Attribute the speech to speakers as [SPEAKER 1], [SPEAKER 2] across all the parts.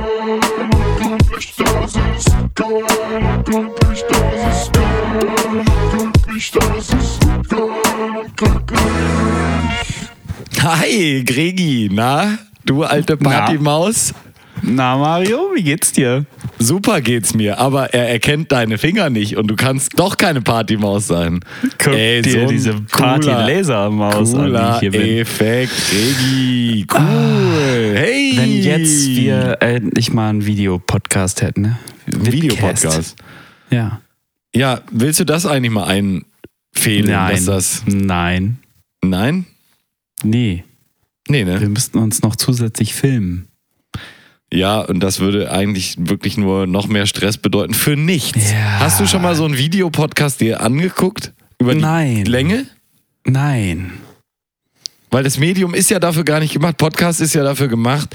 [SPEAKER 1] glücklich, das ist geil, glücklich, das ist geil, glücklich, das ist geil, glücklich.
[SPEAKER 2] Hi, Gregi, na? Du alte Partymaus?
[SPEAKER 3] Na, Mario, wie geht's dir?
[SPEAKER 2] Super geht's mir, aber er erkennt deine Finger nicht und du kannst doch keine Partymaus sein.
[SPEAKER 3] Guck dir
[SPEAKER 2] so
[SPEAKER 3] diese Party-Laser-Maus an, die ich hier bin.
[SPEAKER 2] Effekt, Gregi, cool. hey!
[SPEAKER 3] Wenn jetzt wir endlich mal einen Videopodcast hätten, ne?
[SPEAKER 2] Ein Videopodcast.
[SPEAKER 3] Ja.
[SPEAKER 2] Ja, willst du das eigentlich mal einfehlen?
[SPEAKER 3] Nein.
[SPEAKER 2] Dass das,
[SPEAKER 3] Nein.
[SPEAKER 2] nein?
[SPEAKER 3] Nee.
[SPEAKER 2] Nee, ne?
[SPEAKER 3] Wir müssten uns noch zusätzlich filmen.
[SPEAKER 2] Ja, und das würde eigentlich wirklich nur noch mehr Stress bedeuten für nichts.
[SPEAKER 3] Ja.
[SPEAKER 2] Hast du schon mal so einen Videopodcast dir angeguckt? Über die
[SPEAKER 3] Nein.
[SPEAKER 2] Länge?
[SPEAKER 3] Nein.
[SPEAKER 2] Weil das Medium ist ja dafür gar nicht gemacht. Podcast ist ja dafür gemacht,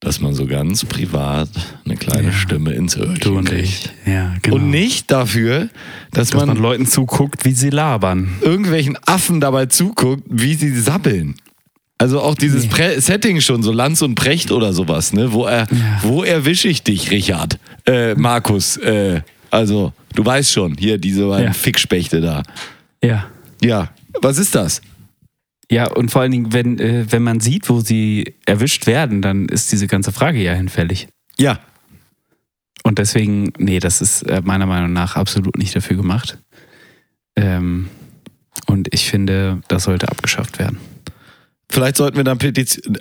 [SPEAKER 2] dass man so ganz privat eine kleine
[SPEAKER 3] Ja.
[SPEAKER 2] Stimme ins
[SPEAKER 3] Du
[SPEAKER 2] Öhrchen
[SPEAKER 3] und
[SPEAKER 2] kriegt.
[SPEAKER 3] ich. Ja, genau.
[SPEAKER 2] Und nicht dafür, dass,
[SPEAKER 3] dass
[SPEAKER 2] man,
[SPEAKER 3] man Leuten zuguckt, wie sie labern.
[SPEAKER 2] irgendwelchen Affen dabei zuguckt, wie sie sabbeln. Also auch dieses
[SPEAKER 3] Nee.
[SPEAKER 2] Setting schon, so Lanz und Precht oder sowas, ne? Wo er,
[SPEAKER 3] Ja.
[SPEAKER 2] wo erwische ich dich, Richard? Äh, Markus, äh, also, du weißt schon, hier diese beiden
[SPEAKER 3] Ja.
[SPEAKER 2] Fickspechte da.
[SPEAKER 3] Ja.
[SPEAKER 2] Ja, was ist das?
[SPEAKER 3] Ja, und vor allen Dingen, wenn, äh, wenn man sieht, wo sie erwischt werden, dann ist diese ganze Frage ja hinfällig.
[SPEAKER 2] Ja,
[SPEAKER 3] Und deswegen, nee, das ist äh, meiner Meinung nach absolut nicht dafür gemacht. Ähm, und ich finde, das sollte abgeschafft werden.
[SPEAKER 2] Vielleicht sollten wir dann Petition.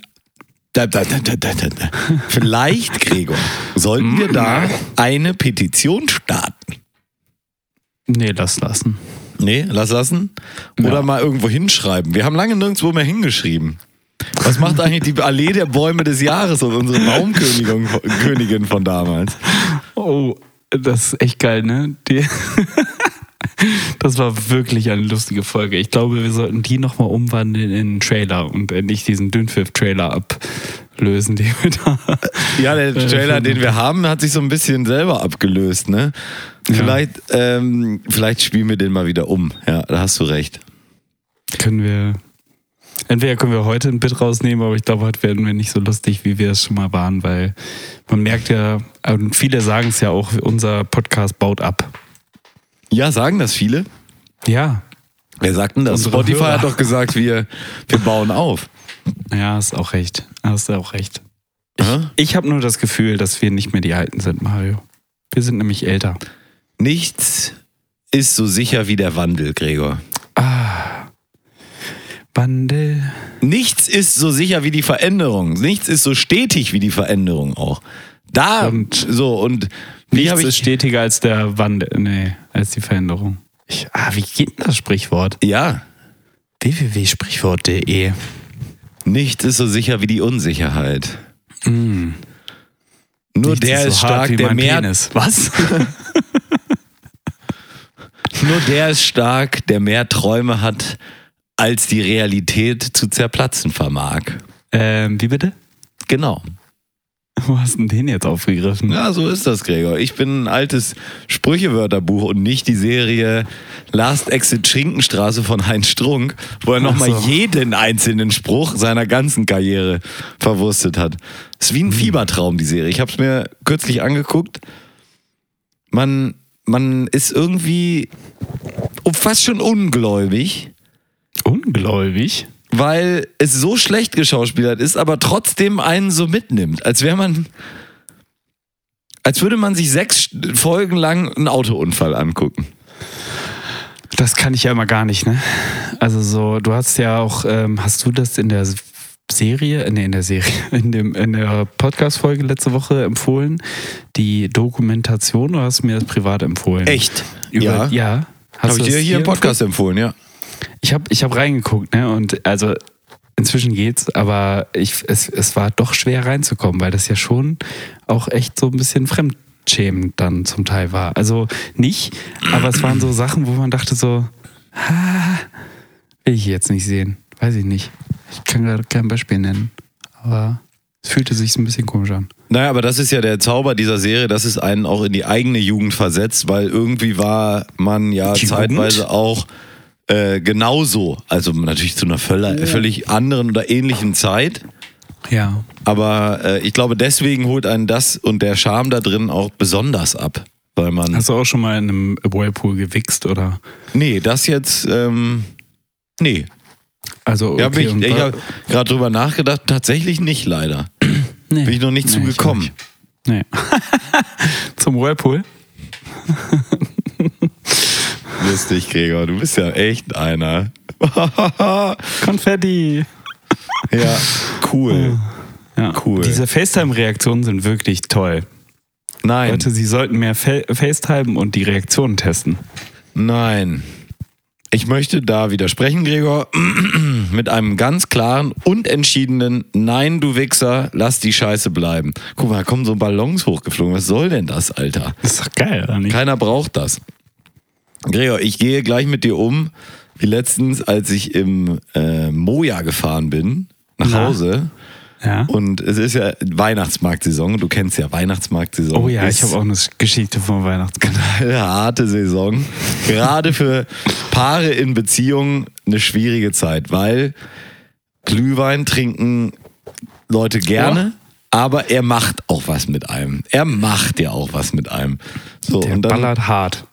[SPEAKER 2] Da, da, da, da, da, da. da. Vielleicht, Gregor, sollten wir da eine Petition starten.
[SPEAKER 3] Nee, lass lassen.
[SPEAKER 2] Nee, lass lassen. Oder
[SPEAKER 3] Ja.
[SPEAKER 2] mal irgendwo hinschreiben. Wir haben lange nirgendwo mehr hingeschrieben. Was macht eigentlich die Allee der Bäume des Jahres und unsere Baumkönigin Königin von damals?
[SPEAKER 3] Oh, das ist echt geil, ne? Die das war wirklich eine lustige Folge. Ich glaube, wir sollten die nochmal umwandeln in einen Trailer und nicht diesen Dünnpfiff-Trailer ablösen, den wir da.
[SPEAKER 2] Ja, der Trailer, den wir haben, hat sich so ein bisschen selber abgelöst, ne? Vielleicht, ähm, vielleicht spielen wir den mal wieder um. Ja, da hast du recht.
[SPEAKER 3] Können wir. Entweder können wir heute ein Bit rausnehmen, aber ich glaube, heute werden wir nicht so lustig, wie wir es schon mal waren, weil man merkt ja, und viele sagen es ja auch, unser Podcast baut ab.
[SPEAKER 2] Ja, sagen das viele?
[SPEAKER 3] Ja,
[SPEAKER 2] Wer sagt denn das?
[SPEAKER 3] Unsere
[SPEAKER 2] Spotify
[SPEAKER 3] Hörer.
[SPEAKER 2] hat doch gesagt, wir, wir bauen auf.
[SPEAKER 3] ja, hast auch recht. Hast auch recht.
[SPEAKER 2] Hä?
[SPEAKER 3] Ich habe nur das Gefühl, dass wir nicht mehr die Alten sind, Mario. Wir sind nämlich älter.
[SPEAKER 2] Nichts ist so sicher wie der Wandel, Gregor.
[SPEAKER 3] Wandel.
[SPEAKER 2] Nichts ist so sicher wie die Veränderung. Nichts ist so stetig wie die Veränderung auch. Da
[SPEAKER 3] Und
[SPEAKER 2] so und
[SPEAKER 3] Nichts ist stetiger als der Wandel, nee, als die Veränderung. Ich, ah, wie geht denn das Sprichwort?
[SPEAKER 2] ja
[SPEAKER 3] www.sprichwort.de
[SPEAKER 2] nichts ist so sicher wie die Unsicherheit. Nur
[SPEAKER 3] Nichts
[SPEAKER 2] der ist,
[SPEAKER 3] so
[SPEAKER 2] stark, der mehr
[SPEAKER 3] Penis. Was?
[SPEAKER 2] nur der ist stark, der mehr Träume hat, als die Realität zu zerplatzen vermag.
[SPEAKER 3] ähm, wie bitte?
[SPEAKER 2] Genau.
[SPEAKER 3] Wo hast du denn den jetzt aufgegriffen?
[SPEAKER 2] Ja, so ist das, Gregor. Ich bin ein altes Sprüchewörterbuch und nicht die Serie Last Exit Schinkenstraße von Heinz Strunk, wo er nochmal
[SPEAKER 3] so.
[SPEAKER 2] jeden einzelnen Spruch seiner ganzen Karriere verwurstet hat. ist wie ein Fiebertraum, die Serie. Ich habe es mir kürzlich angeguckt. Man, man ist irgendwie fast schon ungläubig,
[SPEAKER 3] Ungläubig.
[SPEAKER 2] Weil es so schlecht geschauspielert ist, aber trotzdem einen so mitnimmt. Als wäre man. Als würde man sich sechs Folgen lang einen Autounfall angucken.
[SPEAKER 3] Das kann ich ja immer gar nicht, ne? Also so, du hast ja auch, ähm, hast du das in der Serie, nee, in der Serie, in, dem, in der Podcast-Folge letzte Woche empfohlen, die Dokumentation, oder hast du mir das privat empfohlen?
[SPEAKER 2] Echt?
[SPEAKER 3] Über,
[SPEAKER 2] ja.
[SPEAKER 3] ja.
[SPEAKER 2] Habe ich dir hier im Podcast empfohlen, ja.
[SPEAKER 3] Ich habe ich hab reingeguckt, ne? Und also inzwischen geht's, aber ich, es, es war doch schwer reinzukommen, weil das ja schon auch echt so ein bisschen fremdschämend dann zum Teil war. Also nicht, aber es waren so Sachen, wo man dachte so, ah, will ich jetzt nicht sehen. Weiß ich nicht. Ich kann gerade kein Beispiel nennen. Aber es fühlte sich so ein bisschen komisch an.
[SPEAKER 2] Naja, aber das ist ja der Zauber dieser Serie, dass es einen auch in die eigene Jugend versetzt, weil irgendwie war man ja
[SPEAKER 3] Jugend?
[SPEAKER 2] zeitweise auch äh, genauso. Also natürlich zu einer völler, völlig anderen oder ähnlichen Zeit.
[SPEAKER 3] Ja.
[SPEAKER 2] Aber äh, ich glaube, deswegen holt einen das und der Charme da drin auch besonders ab. Weil man.
[SPEAKER 3] Hast du auch schon mal in einem Whirlpool gewichst oder?
[SPEAKER 2] nee, das jetzt. Ähm, nee.
[SPEAKER 3] Also okay,
[SPEAKER 2] Ja, ich ich habe gerade drüber nachgedacht. Tatsächlich nicht, leider.
[SPEAKER 3] nee.
[SPEAKER 2] Bin ich noch nicht
[SPEAKER 3] Nee,
[SPEAKER 2] zugekommen.
[SPEAKER 3] Nee. Zum Whirlpool?
[SPEAKER 2] Lustig, Gregor. Du bist ja echt einer.
[SPEAKER 3] Konfetti.
[SPEAKER 2] ja, cool.
[SPEAKER 3] Ja.
[SPEAKER 2] Cool.
[SPEAKER 3] Diese FaceTime-Reaktionen sind wirklich toll.
[SPEAKER 2] Nein,
[SPEAKER 3] Leute, sie sollten mehr Fa FaceTime und die Reaktionen testen.
[SPEAKER 2] nein. Ich möchte da widersprechen, Gregor, mit einem ganz klaren und entschiedenen Nein, du Wichser, lass die Scheiße bleiben. Guck mal, da kommen so Ballons hochgeflogen. Was soll denn das, Alter?
[SPEAKER 3] Das ist doch geil, oder nicht?
[SPEAKER 2] Keiner braucht das. Gregor, ich gehe gleich mit dir um, wie letztens, als ich im äh, Moja gefahren bin, nach
[SPEAKER 3] Na?
[SPEAKER 2] Hause.
[SPEAKER 3] Ja.
[SPEAKER 2] Und es ist ja Weihnachtsmarktsaison. Du kennst ja Weihnachtsmarktsaison.
[SPEAKER 3] Oh ja, ich habe auch eine Geschichte vom Weihnachtsmann.
[SPEAKER 2] eine harte Saison. Gerade für Paare in Beziehungen eine schwierige Zeit, weil Glühwein trinken Leute gerne, aber er macht auch was mit einem. Er macht ja auch was mit einem. So,
[SPEAKER 3] Der
[SPEAKER 2] und dann
[SPEAKER 3] ballert hart.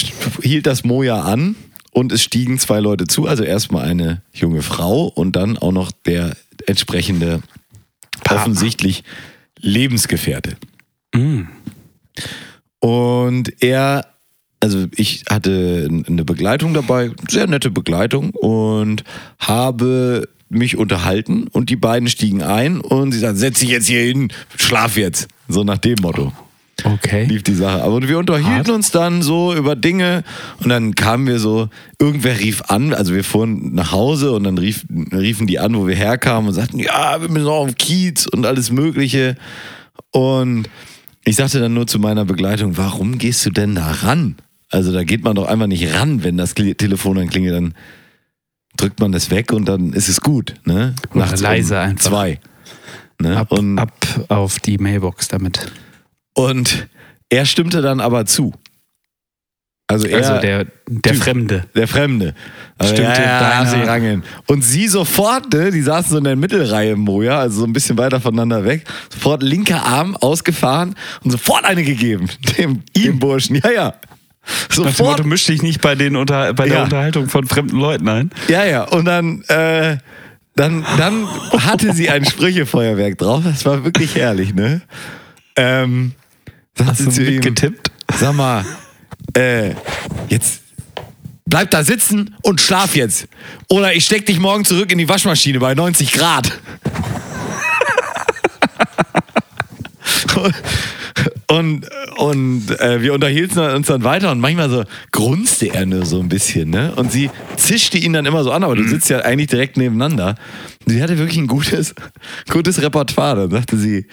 [SPEAKER 2] hielt das Moja an und es stiegen zwei Leute zu. Also erstmal eine junge Frau und dann auch noch der entsprechende, offensichtlich Lebensgefährte.
[SPEAKER 3] Mm.
[SPEAKER 2] Und er, also ich hatte eine Begleitung dabei, sehr nette Begleitung und habe mich unterhalten und die beiden stiegen ein und sie sagten, setz dich jetzt hier hin, schlaf jetzt. So nach dem Motto
[SPEAKER 3] Okay.
[SPEAKER 2] lief die Sache. Aber wir unterhielten
[SPEAKER 3] Hart.
[SPEAKER 2] uns dann so über Dinge und dann kamen wir so, irgendwer rief an, also wir fuhren nach Hause und dann rief, riefen die an, wo wir herkamen und sagten, ja, wir müssen auch auf Kiez und alles Mögliche. Und ich sagte dann nur zu meiner Begleitung, warum gehst du denn da ran? Also da geht man doch einfach nicht ran, wenn das Telefon dann klingelt, dann drückt man das weg und dann ist es gut. Ne? Nachts
[SPEAKER 3] leise
[SPEAKER 2] um
[SPEAKER 3] einfach.
[SPEAKER 2] Zwei. Ne?
[SPEAKER 3] Ab,
[SPEAKER 2] und
[SPEAKER 3] ab auf die Mailbox damit.
[SPEAKER 2] Und er stimmte dann aber zu. Also er,
[SPEAKER 3] Also
[SPEAKER 2] der,
[SPEAKER 3] der, der
[SPEAKER 2] Typ.
[SPEAKER 3] Fremde.
[SPEAKER 2] Fremde. Also
[SPEAKER 3] Stimmte
[SPEAKER 2] ja, ja,
[SPEAKER 3] deiner-
[SPEAKER 2] darf sich rangeln. Und sie sofort, ne, die saßen so in der Mittelreihe Moja, also so ein bisschen weiter voneinander weg, sofort linker Arm ausgefahren und sofort eine gegeben, dem, dem Burschen. Ja, ja. Sofort.
[SPEAKER 3] Motto, misch dich nicht bei, den unter, bei der
[SPEAKER 2] Ja.
[SPEAKER 3] Unterhaltung von fremden Leuten ein.
[SPEAKER 2] Ja, ja. Und dann, äh, dann, dann hatte sie ein Sprüchefeuerwerk drauf. Das war wirklich herrlich, ne? Ähm,
[SPEAKER 3] Hast du
[SPEAKER 2] zu ihm,
[SPEAKER 3] mitgetippt?
[SPEAKER 2] Sag mal, äh, jetzt bleib da sitzen und schlaf jetzt. Oder ich steck dich morgen zurück in die Waschmaschine bei 90 Grad. Und, und äh, wir unterhielten uns dann weiter und manchmal so grunzte er nur so ein bisschen, ne? Und sie zischte ihn dann immer so an, aber du sitzt ja eigentlich direkt nebeneinander. Sie hatte wirklich ein gutes, gutes Repertoire. Dann sagte sie,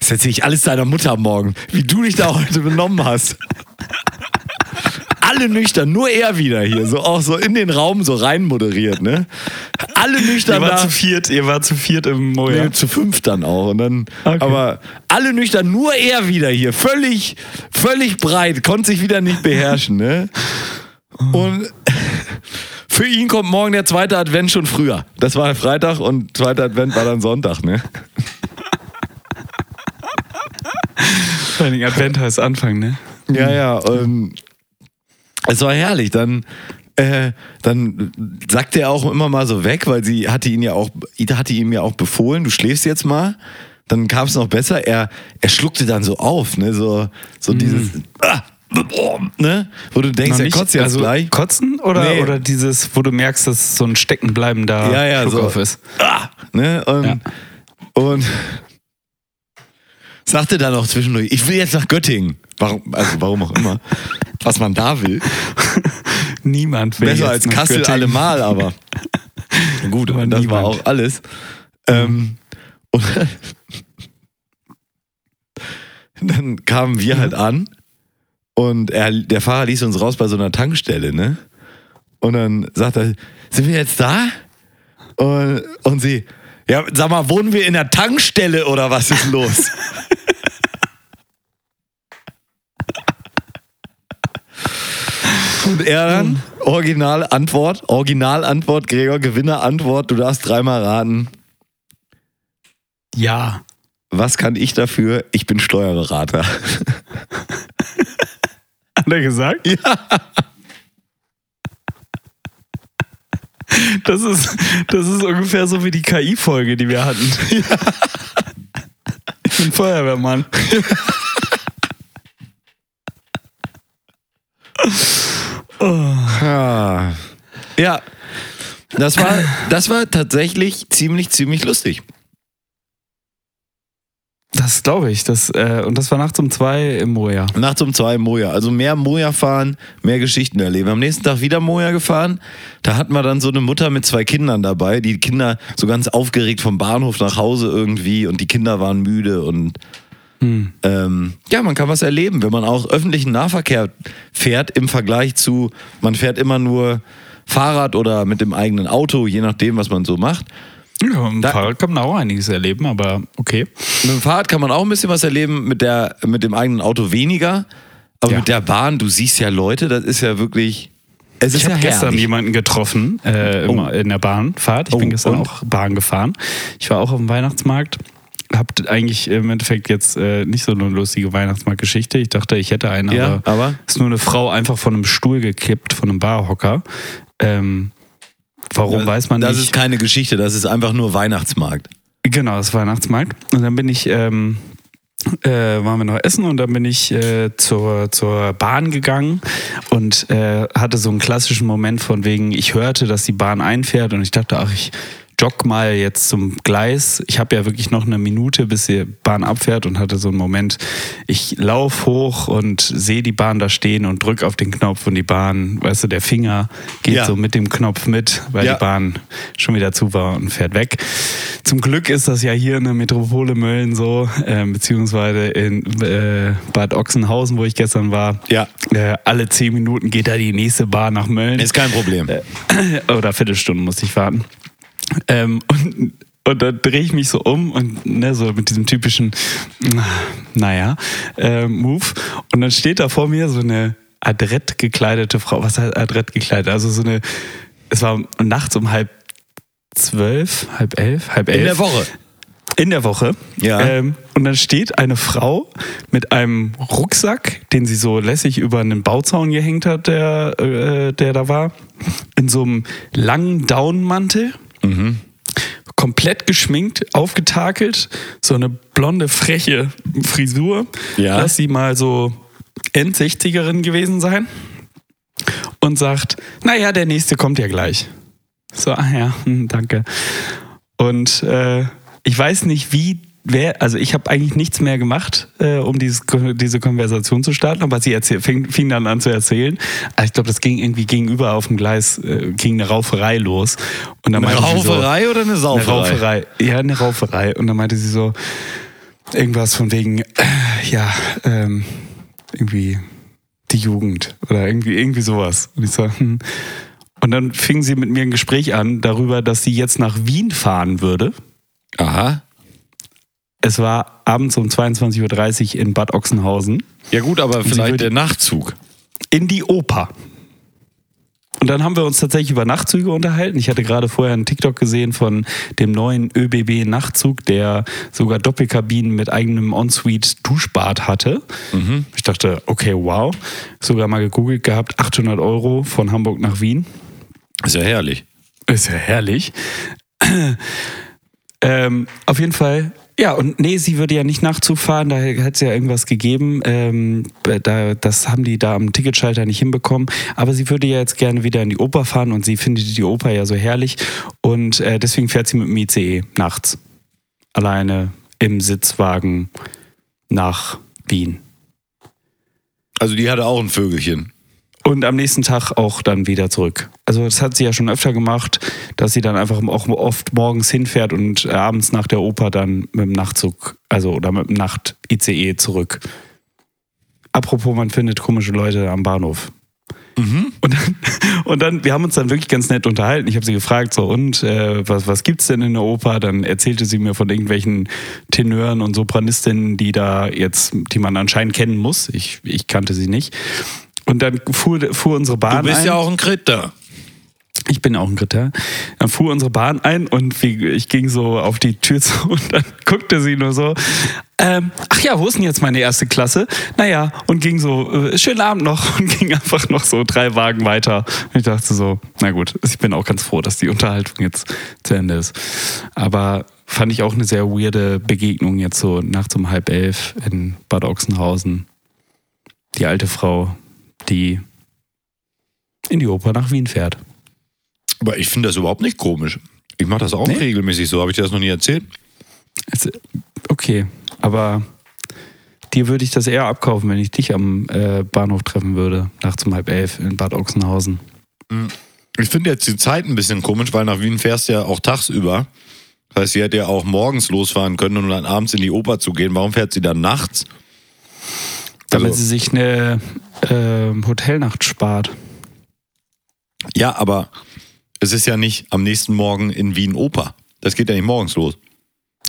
[SPEAKER 2] das erzähle ich alles deiner Mutter morgen, wie du dich da heute benommen hast. Alle nüchtern, nur er wieder hier, so auch so in den Raum so rein moderiert, ne? Alle
[SPEAKER 3] Ihr
[SPEAKER 2] nüchtern
[SPEAKER 3] war
[SPEAKER 2] da.
[SPEAKER 3] zu viert, ihr war zu viert im Moja.
[SPEAKER 2] Nee, zu fünf dann auch. Und dann,
[SPEAKER 3] Okay.
[SPEAKER 2] aber alle nüchtern, nur er wieder hier. Völlig, völlig breit, konnte sich wieder nicht beherrschen. Ne? Und für ihn kommt morgen der zweite Advent schon früher. Das war Freitag und zweiter Advent war dann Sonntag. Ne?
[SPEAKER 3] Vor allem Advent heißt Anfang, ne?
[SPEAKER 2] Ja, ja. Und es war herrlich. Dann, äh, dann sagte er auch immer mal so weg, weil sie hatte ihn ja auch, Ida hatte ihm ja auch befohlen, du schläfst jetzt mal. Dann kam es noch besser. Er, er schluckte dann so auf, ne, so, so dieses, ah, oh, ne, wo du denkst, er kotzt jetzt
[SPEAKER 3] also
[SPEAKER 2] gleich.
[SPEAKER 3] Kotzen oder,
[SPEAKER 2] Nee.
[SPEAKER 3] oder dieses, wo du merkst, dass so ein steckenbleibender
[SPEAKER 2] Ja, ja,
[SPEAKER 3] Schluck
[SPEAKER 2] so.
[SPEAKER 3] auf ist?
[SPEAKER 2] Ah, ne, und,
[SPEAKER 3] Ja.
[SPEAKER 2] und sagte dann auch zwischendurch, ich will jetzt nach Göttingen. Warum, also warum auch immer. Was man da will.
[SPEAKER 3] Niemand will
[SPEAKER 2] Besser als Kassel
[SPEAKER 3] Göttingen.
[SPEAKER 2] allemal, aber gut,
[SPEAKER 3] Aber
[SPEAKER 2] das war auch alles. Ähm, und dann kamen wir halt an und er, der Fahrer ließ uns raus bei so einer Tankstelle, ne? Und dann sagt er, sind wir jetzt da? Und, und sie, ja, sag mal, wohnen wir in der Tankstelle oder was ist los? Und er dann, Originalantwort, Originalantwort, Gregor, Gewinnerantwort, du darfst dreimal raten.
[SPEAKER 3] Ja.
[SPEAKER 2] Was kann ich dafür? Ich bin Steuerberater.
[SPEAKER 3] Hat er gesagt? Ja. Das ist, das ist ungefähr so wie die KI-Folge, die wir hatten. Ja. Ich bin Feuerwehrmann.
[SPEAKER 2] Ah. Ja. Das war, das war tatsächlich ziemlich, ziemlich lustig.
[SPEAKER 3] Das glaube ich. Das, äh, und das war nachts um zwei im Moja.
[SPEAKER 2] Nachts um zwei im Moja. Also mehr Moja fahren, mehr Geschichten erleben. Am nächsten Tag wieder Moja gefahren. Da hatten wir dann so eine Mutter mit zwei Kindern dabei. Die Kinder so ganz aufgeregt vom Bahnhof nach Hause irgendwie und die Kinder waren müde und
[SPEAKER 3] Hm.
[SPEAKER 2] ähm, ja, man kann was erleben, wenn man auch öffentlichen Nahverkehr fährt im Vergleich zu, man fährt immer nur Fahrrad oder mit dem eigenen Auto, je nachdem, was man so macht.
[SPEAKER 3] Ja, im
[SPEAKER 2] Da-
[SPEAKER 3] Fahrrad kann man auch einiges erleben, aber okay.
[SPEAKER 2] Mit dem Fahrrad kann man auch ein bisschen was erleben, mit, der, mit dem eigenen Auto weniger. Aber
[SPEAKER 3] Ja.
[SPEAKER 2] mit der Bahn, du siehst ja Leute, das ist ja wirklich. Es ist
[SPEAKER 3] Ich habe
[SPEAKER 2] ja
[SPEAKER 3] gestern
[SPEAKER 2] herrlich.
[SPEAKER 3] jemanden getroffen äh,
[SPEAKER 2] Oh.
[SPEAKER 3] in der Bahnfahrt. Ich
[SPEAKER 2] Oh,
[SPEAKER 3] bin gestern
[SPEAKER 2] und?
[SPEAKER 3] auch Bahn gefahren. Ich war auch auf dem Weihnachtsmarkt. Hab eigentlich im Endeffekt jetzt äh, nicht so eine lustige Weihnachtsmarktgeschichte. Ich dachte, ich hätte eine,
[SPEAKER 2] Ja,
[SPEAKER 3] aber
[SPEAKER 2] aber
[SPEAKER 3] ist nur eine Frau einfach von einem Stuhl gekippt, von einem Barhocker. Ähm, warum weiß man
[SPEAKER 2] das
[SPEAKER 3] nicht.
[SPEAKER 2] ist keine Geschichte, das ist einfach nur Weihnachtsmarkt.
[SPEAKER 3] Genau, das Weihnachtsmarkt. Und dann bin ich, ähm, äh, waren wir noch essen und dann bin ich äh, zur, zur Bahn gegangen und äh, hatte so einen klassischen Moment von wegen, ich hörte, dass die Bahn einfährt und ich dachte, ach, ich jogg mal jetzt zum Gleis. Ich habe ja wirklich noch eine Minute, bis die Bahn abfährt und hatte so einen Moment, ich lauf hoch und sehe die Bahn da stehen und drück auf den Knopf und die Bahn, weißt du, der Finger geht
[SPEAKER 2] Ja.
[SPEAKER 3] so mit dem Knopf mit, weil
[SPEAKER 2] Ja.
[SPEAKER 3] die Bahn schon wieder zu war und fährt weg. Zum Glück ist das ja hier in der Metropole Mölln so, äh, beziehungsweise in äh, Bad Ochsenhausen, wo ich gestern war.
[SPEAKER 2] Ja.
[SPEAKER 3] Äh, alle zehn Minuten geht da die nächste Bahn nach Mölln.
[SPEAKER 2] Ist kein Problem.
[SPEAKER 3] Oder Viertelstunden musste ich warten. Ähm, und, und dann drehe ich mich so um und ne, so mit diesem typischen, naja, äh, Move. Und dann steht da vor mir so eine adrett gekleidete Frau. Was heißt adrett gekleidet? Also so eine, es war nachts um halb zwölf, halb elf, halb elf.
[SPEAKER 2] In der Woche.
[SPEAKER 3] In der Woche.
[SPEAKER 2] Ja.
[SPEAKER 3] Ähm, und dann steht eine Frau mit einem Rucksack, den sie so lässig über einen Bauzaun gehängt hat, der, äh, der da war, in so einem langen Daunenmantel. Komplett geschminkt, aufgetakelt, so eine blonde, freche Frisur.
[SPEAKER 2] Ja.
[SPEAKER 3] Lass sie mal so End-60erin gewesen sein. Und sagt, naja, der nächste kommt ja gleich. So, ah ja, hm, danke. Und äh, ich weiß nicht, wie, wer, also ich habe eigentlich nichts mehr gemacht, äh, um dieses, diese Konversation zu starten, aber sie erzähl, fing, fing dann an zu erzählen. Also ich glaube, das ging irgendwie gegenüber auf dem Gleis, äh, ging eine Rauferei los. Und dann
[SPEAKER 2] Eine
[SPEAKER 3] sie so,
[SPEAKER 2] Rauferei oder eine
[SPEAKER 3] eine
[SPEAKER 2] Sauferei?
[SPEAKER 3] Rauferei. Ja, eine Rauferei. Und dann meinte sie so irgendwas von wegen, äh, ja, ähm, irgendwie die Jugend oder irgendwie, irgendwie sowas. Und ich so, hm. Und dann fing sie mit mir ein Gespräch an darüber, dass sie jetzt nach Wien fahren würde.
[SPEAKER 2] Aha.
[SPEAKER 3] Es war abends um 22.30 Uhr in Bad Ochsenhausen
[SPEAKER 2] Ja gut, aber vielleicht der Nachtzug.
[SPEAKER 3] in die Oper. Und dann haben wir uns tatsächlich über Nachtzüge unterhalten. Ich hatte gerade vorher einen TikTok gesehen von dem neuen ÖBB-Nachtzug, der sogar Doppelkabinen mit eigenem Ensuite-Duschbad hatte. Ich dachte, okay, wow. Sogar mal gegoogelt gehabt, 800 Euro von Hamburg nach Wien.
[SPEAKER 2] Ist ja herrlich.
[SPEAKER 3] Ist ja herrlich. ähm, auf jeden Fall. Ja, und nee, sie würde ja nicht Nachtzug fahren, da hat es ja irgendwas gegeben. Ähm, da, das haben die da am Ticketschalter nicht hinbekommen. Aber sie würde ja jetzt gerne wieder in die Oper fahren und sie findet die Oper ja so herrlich. Und äh, deswegen fährt sie mit dem ICE nachts. Alleine im Sitzwagen nach Wien.
[SPEAKER 2] Also die hatte auch ein Vögelchen.
[SPEAKER 3] Und am nächsten Tag auch dann wieder zurück. Also das hat sie ja schon öfter gemacht, dass sie dann einfach auch oft morgens hinfährt und äh, abends nach der Oper dann mit dem Nachtzug, also oder mit dem Nacht-ICE zurück. Apropos, man findet komische Leute am Bahnhof. Und, dann, und dann, wir haben uns dann wirklich ganz nett unterhalten. Ich habe sie gefragt, so, und äh, was, was gibt's denn in der Oper? Dann erzählte sie mir von irgendwelchen Tenören und Sopranistinnen, die da jetzt, die man anscheinend kennen muss. Ich, ich kannte sie nicht. Und dann fuhr, fuhr unsere
[SPEAKER 2] Du
[SPEAKER 3] Bahn
[SPEAKER 2] bist
[SPEAKER 3] ein.
[SPEAKER 2] ja auch ein Kritter.
[SPEAKER 3] Ich bin auch ein Ritter. Dann fuhr unsere Bahn ein und ich ging so auf die Tür zu und dann guckte sie nur so, ähm, ach ja, wo ist denn jetzt meine erste Klasse? Naja, und ging so, äh, schönen Abend noch und ging einfach noch so drei Wagen weiter. Und ich dachte so, na gut, ich bin auch ganz froh, dass die Unterhaltung jetzt zu Ende ist. Aber fand ich auch eine sehr weirde Begegnung jetzt so nachts um halb elf in Bad Ochsenhausen. Die alte Frau, die in die Oper nach Wien fährt.
[SPEAKER 2] Aber ich finde das überhaupt nicht komisch. Ich mache das auch
[SPEAKER 3] Nee?
[SPEAKER 2] regelmäßig so. Habe ich dir das noch nie erzählt?
[SPEAKER 3] Also, okay, aber dir würde ich das eher abkaufen, wenn ich dich am äh, Bahnhof treffen würde, nachts um halb elf in Bad Ochsenhausen.
[SPEAKER 2] Ich finde jetzt die Zeit ein bisschen komisch, weil nach Wien fährst du ja auch tagsüber. Das heißt, sie hätte ja auch morgens losfahren können und dann abends in die Oper zu gehen. Warum fährt sie dann nachts?
[SPEAKER 3] Damit
[SPEAKER 2] Also-
[SPEAKER 3] sie sich eine äh, Hotelnacht spart.
[SPEAKER 2] Ja, aber es ist ja nicht am nächsten Morgen in Wien Oper. Das geht ja nicht morgens los.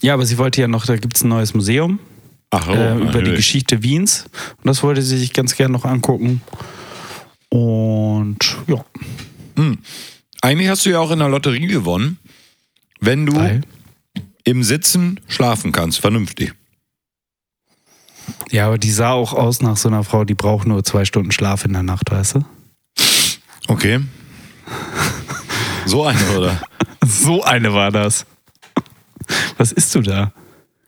[SPEAKER 3] Ja, aber sie wollte ja noch, da gibt es ein neues Museum
[SPEAKER 2] Ach, oh,
[SPEAKER 3] äh, über die. Geschichte Wiens. Und das wollte sie sich ganz gern noch angucken. Und ja,
[SPEAKER 2] Eigentlich hast du ja auch in der Lotterie gewonnen, wenn du
[SPEAKER 3] weil.
[SPEAKER 2] im Sitzen schlafen kannst, vernünftig.
[SPEAKER 3] Ja, aber die sah auch aus nach so einer Frau, die braucht nur zwei Stunden Schlaf in der Nacht, weißt du?
[SPEAKER 2] Okay. So eine, oder?
[SPEAKER 3] So eine war das. Was isst du da?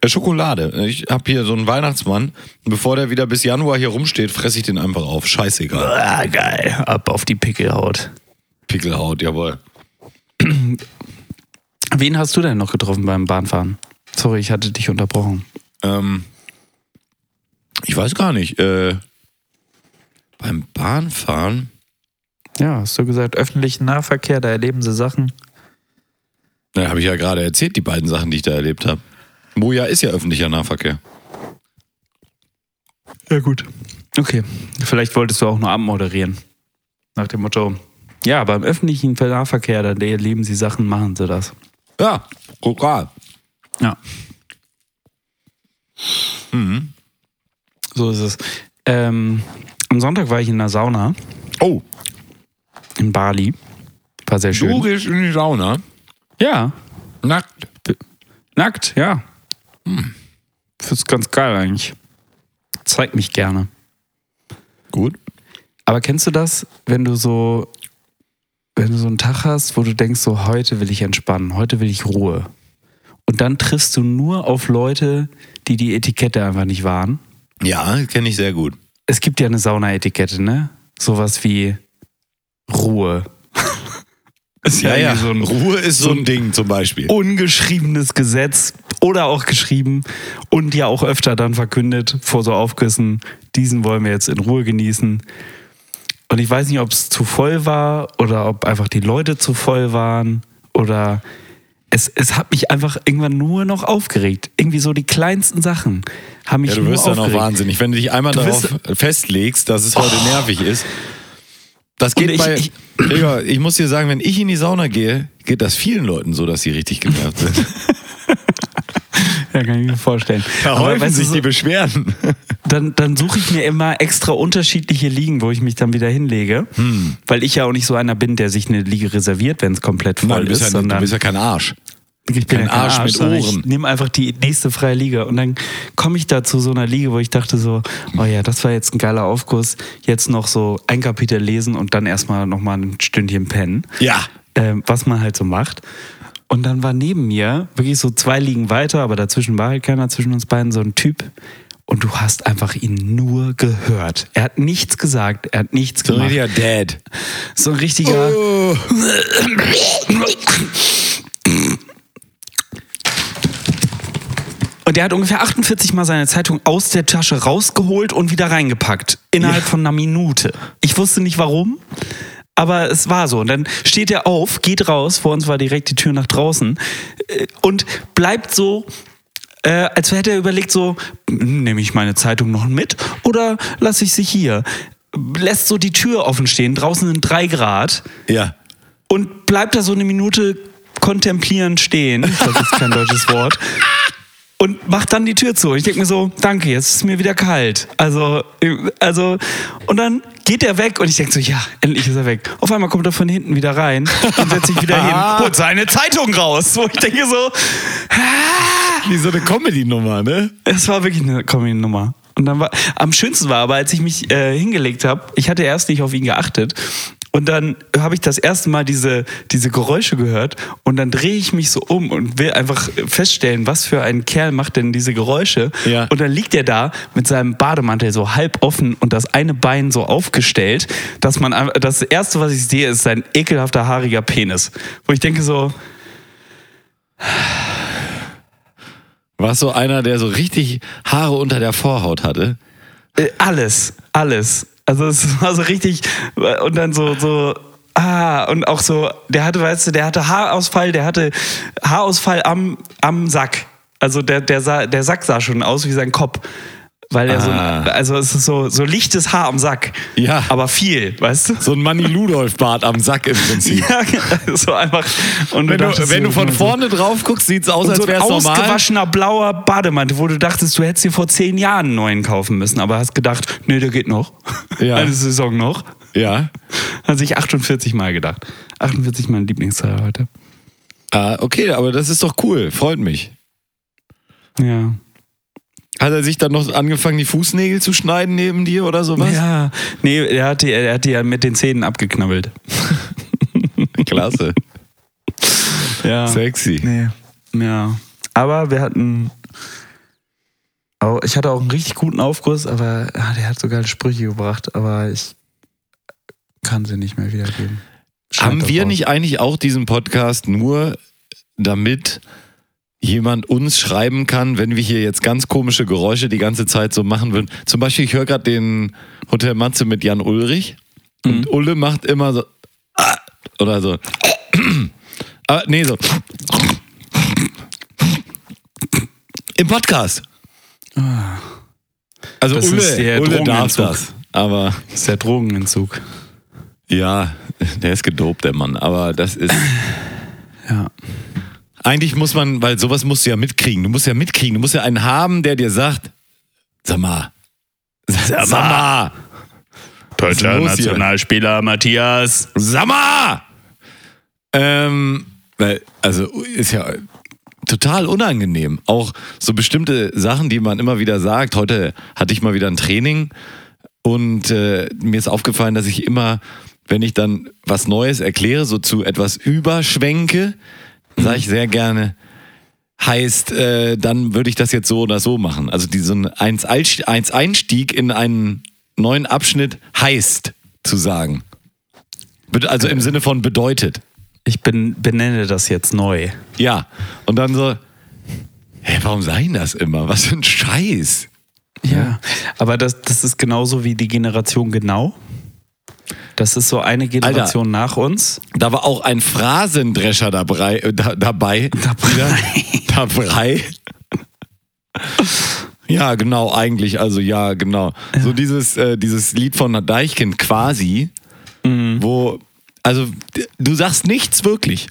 [SPEAKER 2] Äh, Schokolade. Ich habe hier so einen Weihnachtsmann. Bevor der wieder bis Januar hier rumsteht, fresse ich den einfach auf. Scheißegal.
[SPEAKER 3] Ah, geil. Ab auf die Pickelhaut.
[SPEAKER 2] Pickelhaut, jawohl.
[SPEAKER 3] Wen hast du denn noch getroffen beim Bahnfahren? Sorry, ich hatte dich unterbrochen.
[SPEAKER 2] Ähm, ich weiß gar nicht. Äh, beim Bahnfahren?
[SPEAKER 4] Ja, hast du gesagt, öffentlichen Nahverkehr, da erleben sie Sachen.
[SPEAKER 2] Na, habe ich ja gerade erzählt, die beiden Sachen, die ich da erlebt habe. Moja ist ja öffentlicher Nahverkehr.
[SPEAKER 3] Ja, gut. Okay. Vielleicht wolltest du auch nur abmoderieren. Nach dem Motto, ja, beim öffentlichen Nahverkehr, da erleben sie Sachen, machen sie das.
[SPEAKER 2] Ja, total.
[SPEAKER 3] Ja.
[SPEAKER 2] Mhm.
[SPEAKER 3] So ist es. Ähm, am Sonntag war ich in der Sauna
[SPEAKER 2] Oh,
[SPEAKER 3] in Bali. War sehr schön.
[SPEAKER 2] du gehst in die Sauna.
[SPEAKER 3] Ja,
[SPEAKER 2] Nackt.
[SPEAKER 3] nackt, ja. Hm. Das ist ganz geil eigentlich. Zeig mich gerne.
[SPEAKER 2] Gut.
[SPEAKER 3] Aber kennst du das, wenn du so, wenn du so einen Tag hast, wo du denkst, so heute will ich entspannen, heute will ich Ruhe. Und dann triffst du nur auf Leute, die die Etikette einfach nicht wahren.
[SPEAKER 2] Ja, kenne ich sehr gut.
[SPEAKER 3] Es gibt ja eine Sauna-Etikette, ne? Sowas wie Ruhe. ist irgendwie so ein
[SPEAKER 2] Ruhe ist so
[SPEAKER 3] so
[SPEAKER 2] ein Ding zum Beispiel.
[SPEAKER 3] ungeschriebenes Gesetz oder auch geschrieben und ja auch öfter dann verkündet vor so Aufgüssen, diesen wollen wir jetzt in Ruhe genießen. Und ich weiß nicht, ob es zu voll war oder ob einfach die Leute zu voll waren oder es, es hat mich einfach irgendwann nur noch aufgeregt. Irgendwie so die kleinsten Sachen haben mich
[SPEAKER 2] Ja, du wirst dann auch wahnsinnig. Wenn du dich einmal
[SPEAKER 3] Du
[SPEAKER 2] darauf
[SPEAKER 3] Oh.
[SPEAKER 2] festlegst, dass es heute nervig ist. Das geht
[SPEAKER 3] ich-
[SPEAKER 2] bei.
[SPEAKER 3] ich-
[SPEAKER 2] Digga, ich muss dir sagen, wenn ich in die Sauna gehe, geht das vielen Leuten so, dass sie richtig genervt sind.
[SPEAKER 3] Ja, kann ich mir vorstellen.
[SPEAKER 2] Da
[SPEAKER 3] Aber
[SPEAKER 2] häufen
[SPEAKER 3] du,
[SPEAKER 2] sich
[SPEAKER 3] so-
[SPEAKER 2] die Beschwerden.
[SPEAKER 3] dann, dann suche ich mir immer extra unterschiedliche Liegen, wo ich mich dann wieder hinlege.
[SPEAKER 2] Hm.
[SPEAKER 3] Weil ich ja auch nicht so einer bin, der sich eine Liege reserviert, wenn es komplett voll
[SPEAKER 2] Nein, du bist,
[SPEAKER 3] ist,
[SPEAKER 2] ja, du
[SPEAKER 3] sondern
[SPEAKER 2] bist ja kein Arsch.
[SPEAKER 3] ich bin
[SPEAKER 2] kein
[SPEAKER 3] ja kein
[SPEAKER 2] Arsch mit
[SPEAKER 3] sondern
[SPEAKER 2] Ohren.
[SPEAKER 3] Ich nehme einfach die nächste freie Liga und dann komme ich da zu so einer Liege, wo ich dachte so, oh ja, das war jetzt ein geiler Aufguss. Jetzt noch so ein Kapitel lesen und dann erstmal nochmal ein Stündchen pennen
[SPEAKER 2] Ja.
[SPEAKER 3] ähm, was man halt so macht. Und dann war neben mir, wirklich so zwei Liegen weiter, aber dazwischen war halt keiner, zwischen uns beiden so ein Typ. Und du hast einfach ihn nur gehört. Er hat nichts gesagt, er hat nichts
[SPEAKER 2] So ein
[SPEAKER 3] gemacht.
[SPEAKER 2] richtiger Dad.
[SPEAKER 3] So ein richtiger.
[SPEAKER 2] Oh.
[SPEAKER 3] Und der hat ungefähr 48 Mal seine Zeitung aus der Tasche rausgeholt und wieder reingepackt. Innerhalb von einer Minute. Ich wusste nicht warum, aber es war so. Und dann steht er auf, geht raus, vor uns war direkt die Tür nach draußen äh, und bleibt so. Äh, als hätte er überlegt, so, hm, nehme ich meine Zeitung noch mit oder lasse ich sie hier? Lässt so die Tür offen stehen, draußen in drei Grad
[SPEAKER 2] Ja.
[SPEAKER 3] und bleibt da so eine Minute kontemplierend stehen. Das ist kein deutsches Wort. Und macht dann die Tür zu. Ich denke mir so, danke, jetzt ist mir wieder kalt. Also, äh, also, und dann geht der weg und ich denke so, ja, endlich ist er weg. Auf einmal kommt er von hinten wieder rein und setzt sich wieder hin, holt seine Zeitung raus. Wo ich denke so,
[SPEAKER 2] Wie so eine Comedy-Nummer, ne?
[SPEAKER 3] es war wirklich eine Comedy-Nummer. Und dann war, am schönsten war aber, als ich mich äh, hingelegt habe, ich hatte erst nicht auf ihn geachtet. Und dann habe ich das erste Mal diese, diese Geräusche gehört und dann drehe ich mich so um und will einfach feststellen, was für ein Kerl macht denn diese Geräusche.
[SPEAKER 2] Ja.
[SPEAKER 3] Und dann liegt er da mit seinem Bademantel so halb offen und das eine Bein so aufgestellt, dass man das erste, was ich sehe, ist sein ekelhafter haariger Penis. Wo ich denke so,
[SPEAKER 2] War so einer, der so richtig Haare unter der Vorhaut hatte?
[SPEAKER 3] Äh, alles, alles. Also es war so richtig und dann so so ah und auch so der hatte weißt du, der hatte Haarausfall, der hatte Haarausfall am am Sack. Also der der sah, der Sack sah schon aus wie sein Kopf. Weil er so,
[SPEAKER 2] Ah.
[SPEAKER 3] also es ist so, so lichtes Haar am Sack.
[SPEAKER 2] Ja.
[SPEAKER 3] Aber viel, weißt du?
[SPEAKER 2] So ein Manni Ludolf-Bart am Sack im Prinzip.
[SPEAKER 3] Ja, so einfach. Und
[SPEAKER 2] Wenn,
[SPEAKER 3] dachtest
[SPEAKER 2] du, wenn du von
[SPEAKER 3] so-
[SPEAKER 2] vorne drauf guckst, sieht es aus, als
[SPEAKER 3] so ein
[SPEAKER 2] wäre es normal.
[SPEAKER 3] ausgewaschener blauer Bademantel, wo du dachtest, du hättest dir vor zehn Jahren einen neuen kaufen müssen, aber hast gedacht, nee, der geht noch.
[SPEAKER 2] Ja.
[SPEAKER 3] Eine Saison noch.
[SPEAKER 2] Ja.
[SPEAKER 3] Hat sich 48 Mal gedacht. 48 mein Lieblingszahl heute.
[SPEAKER 2] Ah, okay, aber das ist doch cool. Freut mich.
[SPEAKER 3] Ja.
[SPEAKER 2] Hat er sich dann noch angefangen, die Fußnägel zu schneiden neben dir oder sowas?
[SPEAKER 3] Ja. Nee, er hat, die, er hat die ja mit den Zähnen abgeknabbelt.
[SPEAKER 2] Klasse.
[SPEAKER 3] Ja.
[SPEAKER 2] Sexy.
[SPEAKER 3] Nee. Ja. Aber wir hatten. Auch, ich hatte auch einen richtig guten Aufguss, aber ah, der hat so geile Sprüche gebracht, aber ich kann sie nicht mehr wiedergeben. Schneid
[SPEAKER 2] Haben wir
[SPEAKER 3] raus.
[SPEAKER 2] nicht eigentlich auch diesen Podcast nur damit jemand uns schreiben kann, wenn wir hier jetzt ganz komische Geräusche die ganze Zeit so machen würden? Zum Beispiel, ich höre gerade den Hotel Matze mit Jan Ulrich und Ulle macht immer so ah, oder so. Ah, nee, so. Im Podcast. Also
[SPEAKER 3] Das
[SPEAKER 2] Ulle,
[SPEAKER 3] ist der
[SPEAKER 2] Ulle darf das. Aber
[SPEAKER 3] Das ist der Drogenentzug.
[SPEAKER 2] ja, der ist gedopt, der Mann. Aber das ist.
[SPEAKER 3] Ja.
[SPEAKER 2] Eigentlich muss man, weil sowas musst du ja mitkriegen. Du musst ja mitkriegen. Du musst ja einen haben, der dir sagt, sag mal, sag mal,
[SPEAKER 3] Deutscher? Nationalspieler Matthias.
[SPEAKER 2] sag mal. Ähm, weil, also ist ja total unangenehm. Auch so bestimmte Sachen, die man immer wieder sagt. Heute hatte ich mal wieder ein Training und äh, mir ist aufgefallen, dass ich immer, wenn ich dann was Neues erkläre, so zu etwas überschwenke, sage ich sehr gerne, heißt, äh, dann würde ich das jetzt so oder so machen. Also diesen eins Einst- eins Einstieg in einen neuen Abschnitt heißt zu sagen. Also im Sinne von bedeutet.
[SPEAKER 3] Ich bin, benenne das jetzt neu.
[SPEAKER 2] Ja. Und dann so, hä, warum sein das immer? Was für ein Scheiß.
[SPEAKER 3] Ja. Aber das, das ist genauso wie die Generation genau. Das ist so eine Generation nach uns.
[SPEAKER 2] Da war auch ein Phrasendrescher dabei. Äh, da, dabei.
[SPEAKER 3] Dabei.
[SPEAKER 2] dabei. Ja, genau, eigentlich. Also ja, genau. So dieses, äh, dieses Lied von Deichkind quasi, wo, also du sagst nichts wirklich.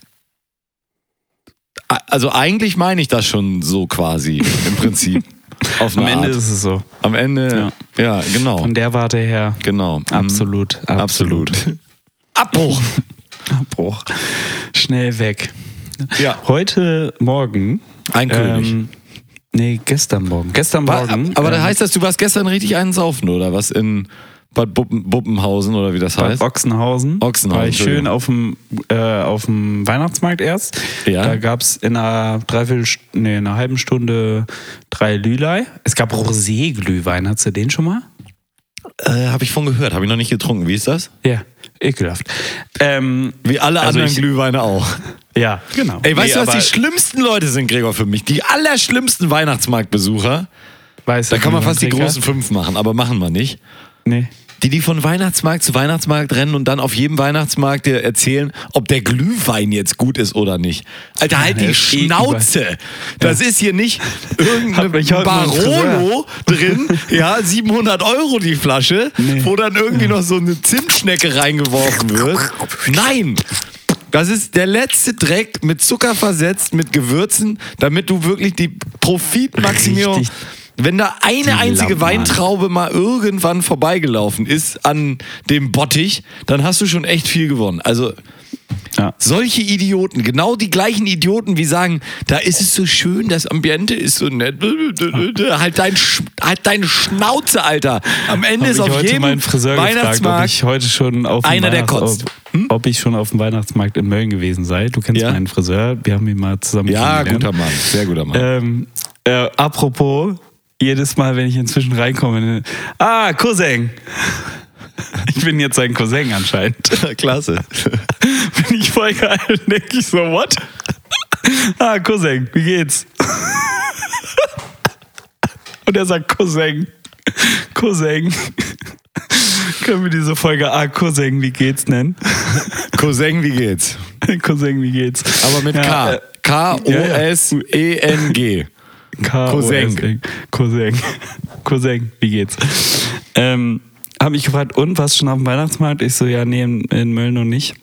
[SPEAKER 2] Also eigentlich meine ich das schon so quasi, im Prinzip. Auf
[SPEAKER 3] Am Ende
[SPEAKER 2] Art.
[SPEAKER 3] ist es so.
[SPEAKER 2] Am Ende, ja, genau.
[SPEAKER 3] Von der Warte her.
[SPEAKER 2] genau. Mhm.
[SPEAKER 3] Absolut.
[SPEAKER 2] Absolut. Abbruch.
[SPEAKER 3] Abbruch. Schnell weg.
[SPEAKER 2] Ja.
[SPEAKER 3] Heute Morgen.
[SPEAKER 2] Ein König.
[SPEAKER 3] Ähm, nee, gestern Morgen. Gestern
[SPEAKER 2] War,
[SPEAKER 3] Morgen.
[SPEAKER 2] aber das
[SPEAKER 3] ähm,
[SPEAKER 2] heißt, dass du warst gestern richtig einen saufen, oder was? In Bad Buppen, Buppenhausen oder wie das
[SPEAKER 3] bei
[SPEAKER 2] heißt?
[SPEAKER 3] Ochsenhausen.
[SPEAKER 2] Ochsenhausen,
[SPEAKER 3] War ich schön auf dem, äh, auf dem Weihnachtsmarkt erst.
[SPEAKER 2] Ja.
[SPEAKER 3] Da gab es in einer Dreiviertel, nee, in einer halben Stunde drei Lülei. Es gab Rosé-Glühwein. Hast du den schon mal?
[SPEAKER 2] Äh, habe ich von gehört, habe ich noch nicht getrunken. Wie ist das?
[SPEAKER 3] Ja, ekelhaft. Ähm,
[SPEAKER 2] Wie alle
[SPEAKER 3] Also
[SPEAKER 2] anderen
[SPEAKER 3] ich-
[SPEAKER 2] Glühweine auch.
[SPEAKER 3] ja, genau.
[SPEAKER 2] Ey, weißt
[SPEAKER 3] Nee,
[SPEAKER 2] du, was die schlimmsten Leute sind, Gregor, für mich? Die allerschlimmsten Weihnachtsmarktbesucher.
[SPEAKER 3] weißt
[SPEAKER 2] Da kann man fast die großen fünf machen, aber machen wir nicht.
[SPEAKER 3] Nee.
[SPEAKER 2] Die, die von Weihnachtsmarkt zu Weihnachtsmarkt rennen und dann auf jedem Weihnachtsmarkt dir erzählen, ob der Glühwein jetzt gut ist oder nicht. Alter, halt
[SPEAKER 3] der
[SPEAKER 2] die
[SPEAKER 3] eh
[SPEAKER 2] Schnauze. Das ist hier nicht
[SPEAKER 3] im
[SPEAKER 2] Barolo drin, ja, 700 Euro die Flasche,
[SPEAKER 3] Nee.
[SPEAKER 2] wo dann irgendwie noch so eine Zimtschnecke reingeworfen wird. Nein! Das ist der letzte Dreck mit Zucker versetzt, mit Gewürzen, damit du wirklich die Profitmaximierung.
[SPEAKER 3] Richtig.
[SPEAKER 2] Wenn da eine
[SPEAKER 3] Die
[SPEAKER 2] einzige
[SPEAKER 3] Lappen,
[SPEAKER 2] Weintraube mal irgendwann vorbeigelaufen ist an dem Bottich, dann hast du schon echt viel gewonnen. Also
[SPEAKER 3] Ja.
[SPEAKER 2] solche Idioten, genau die gleichen Idioten, wie sagen, da ist es so schön, das Ambiente ist so nett. Halt, dein, halt deine Schnauze, Alter. Am Ende
[SPEAKER 3] Hab
[SPEAKER 2] ist auf jedem
[SPEAKER 3] Friseur gefragt, ob
[SPEAKER 2] Weihnachtsmarkt
[SPEAKER 3] ich heute schon auf dem
[SPEAKER 2] Einer, der kotzt. Hm?
[SPEAKER 3] Ob, ich schon auf dem Weihnachtsmarkt in Mölln gewesen sei. Du kennst
[SPEAKER 2] Ja.
[SPEAKER 3] meinen Friseur, wir haben ihn mal zusammen
[SPEAKER 2] Ja, guter Mann, sehr guter Mann.
[SPEAKER 3] Ähm, äh, apropos, jedes Mal, wenn ich inzwischen reinkomme, ah, Cousin. Ich bin jetzt sein Cousin anscheinend.
[SPEAKER 2] Klasse.
[SPEAKER 3] Bin ich voll geil, denke ich so, what? Ah, Cousin, wie geht's? Und er sagt Cousin. Cousin. Können wir diese Folge Ah, Cousin, wie geht's nennen?
[SPEAKER 2] Cousin, wie geht's?
[SPEAKER 3] Cousin, wie geht's?
[SPEAKER 2] Aber mit
[SPEAKER 3] Ja,
[SPEAKER 2] K.
[SPEAKER 3] äh, Cousin. Cousin. Cousin, wie geht's? Ähm, hab mich gefragt, und was schon auf dem Weihnachtsmarkt? Ich so, ja, nee, in, in Mölln noch nicht.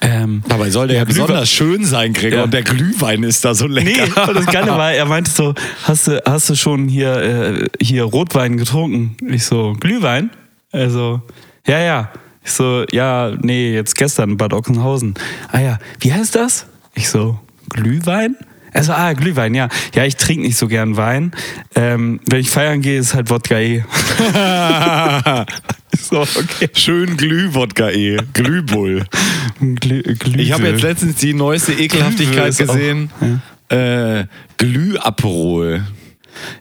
[SPEAKER 3] Ähm,
[SPEAKER 2] Dabei soll der ja, besonders schön sein, Gregor.
[SPEAKER 3] Ja.
[SPEAKER 2] Und der Glühwein ist da so
[SPEAKER 3] Nee,
[SPEAKER 2] lecker.
[SPEAKER 3] und das Geile war, er meinte so, hast du, hast du schon hier, äh, hier Rotwein getrunken? Ich so, Glühwein? Also, ja, ja. Ich so, ja, nee, jetzt gestern in Bad Ochsenhausen. Ah ja, wie heißt das? Ich so, Glühwein? Also, ah, Glühwein, ja. Ja, ich trinke nicht so gern Wein. Ähm, wenn ich feiern gehe, ist halt Wodka eh. Ich so, okay.
[SPEAKER 2] Schön Glühwodka eh. Glühbull.
[SPEAKER 3] Glüh, Glühwürl.
[SPEAKER 2] Ich habe jetzt letztens die neueste Ekelhaftigkeit
[SPEAKER 3] ist auch-
[SPEAKER 2] gesehen. Äh, Glühaperol.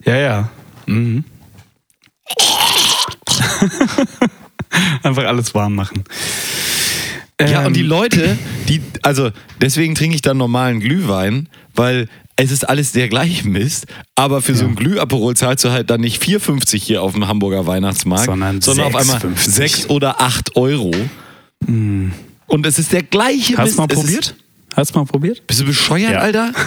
[SPEAKER 3] Ja, ja. Mhm. Einfach alles warm machen.
[SPEAKER 2] Ja,
[SPEAKER 3] Ähm,
[SPEAKER 2] und die Leute, die, also deswegen trinke ich dann normalen Glühwein, weil es ist alles der gleiche Mist, aber für so ein Glühaperol zahlst du halt dann nicht 4,50 hier auf dem Hamburger Weihnachtsmarkt,
[SPEAKER 3] Sondern
[SPEAKER 2] auf einmal
[SPEAKER 3] 6,50.
[SPEAKER 2] 6 oder 8 Euro. Und es ist der gleiche
[SPEAKER 3] Hast
[SPEAKER 2] Mist.
[SPEAKER 3] du mal probiert? Hast du mal probiert?
[SPEAKER 2] bist du bescheuert,
[SPEAKER 3] Ja.
[SPEAKER 2] Alter?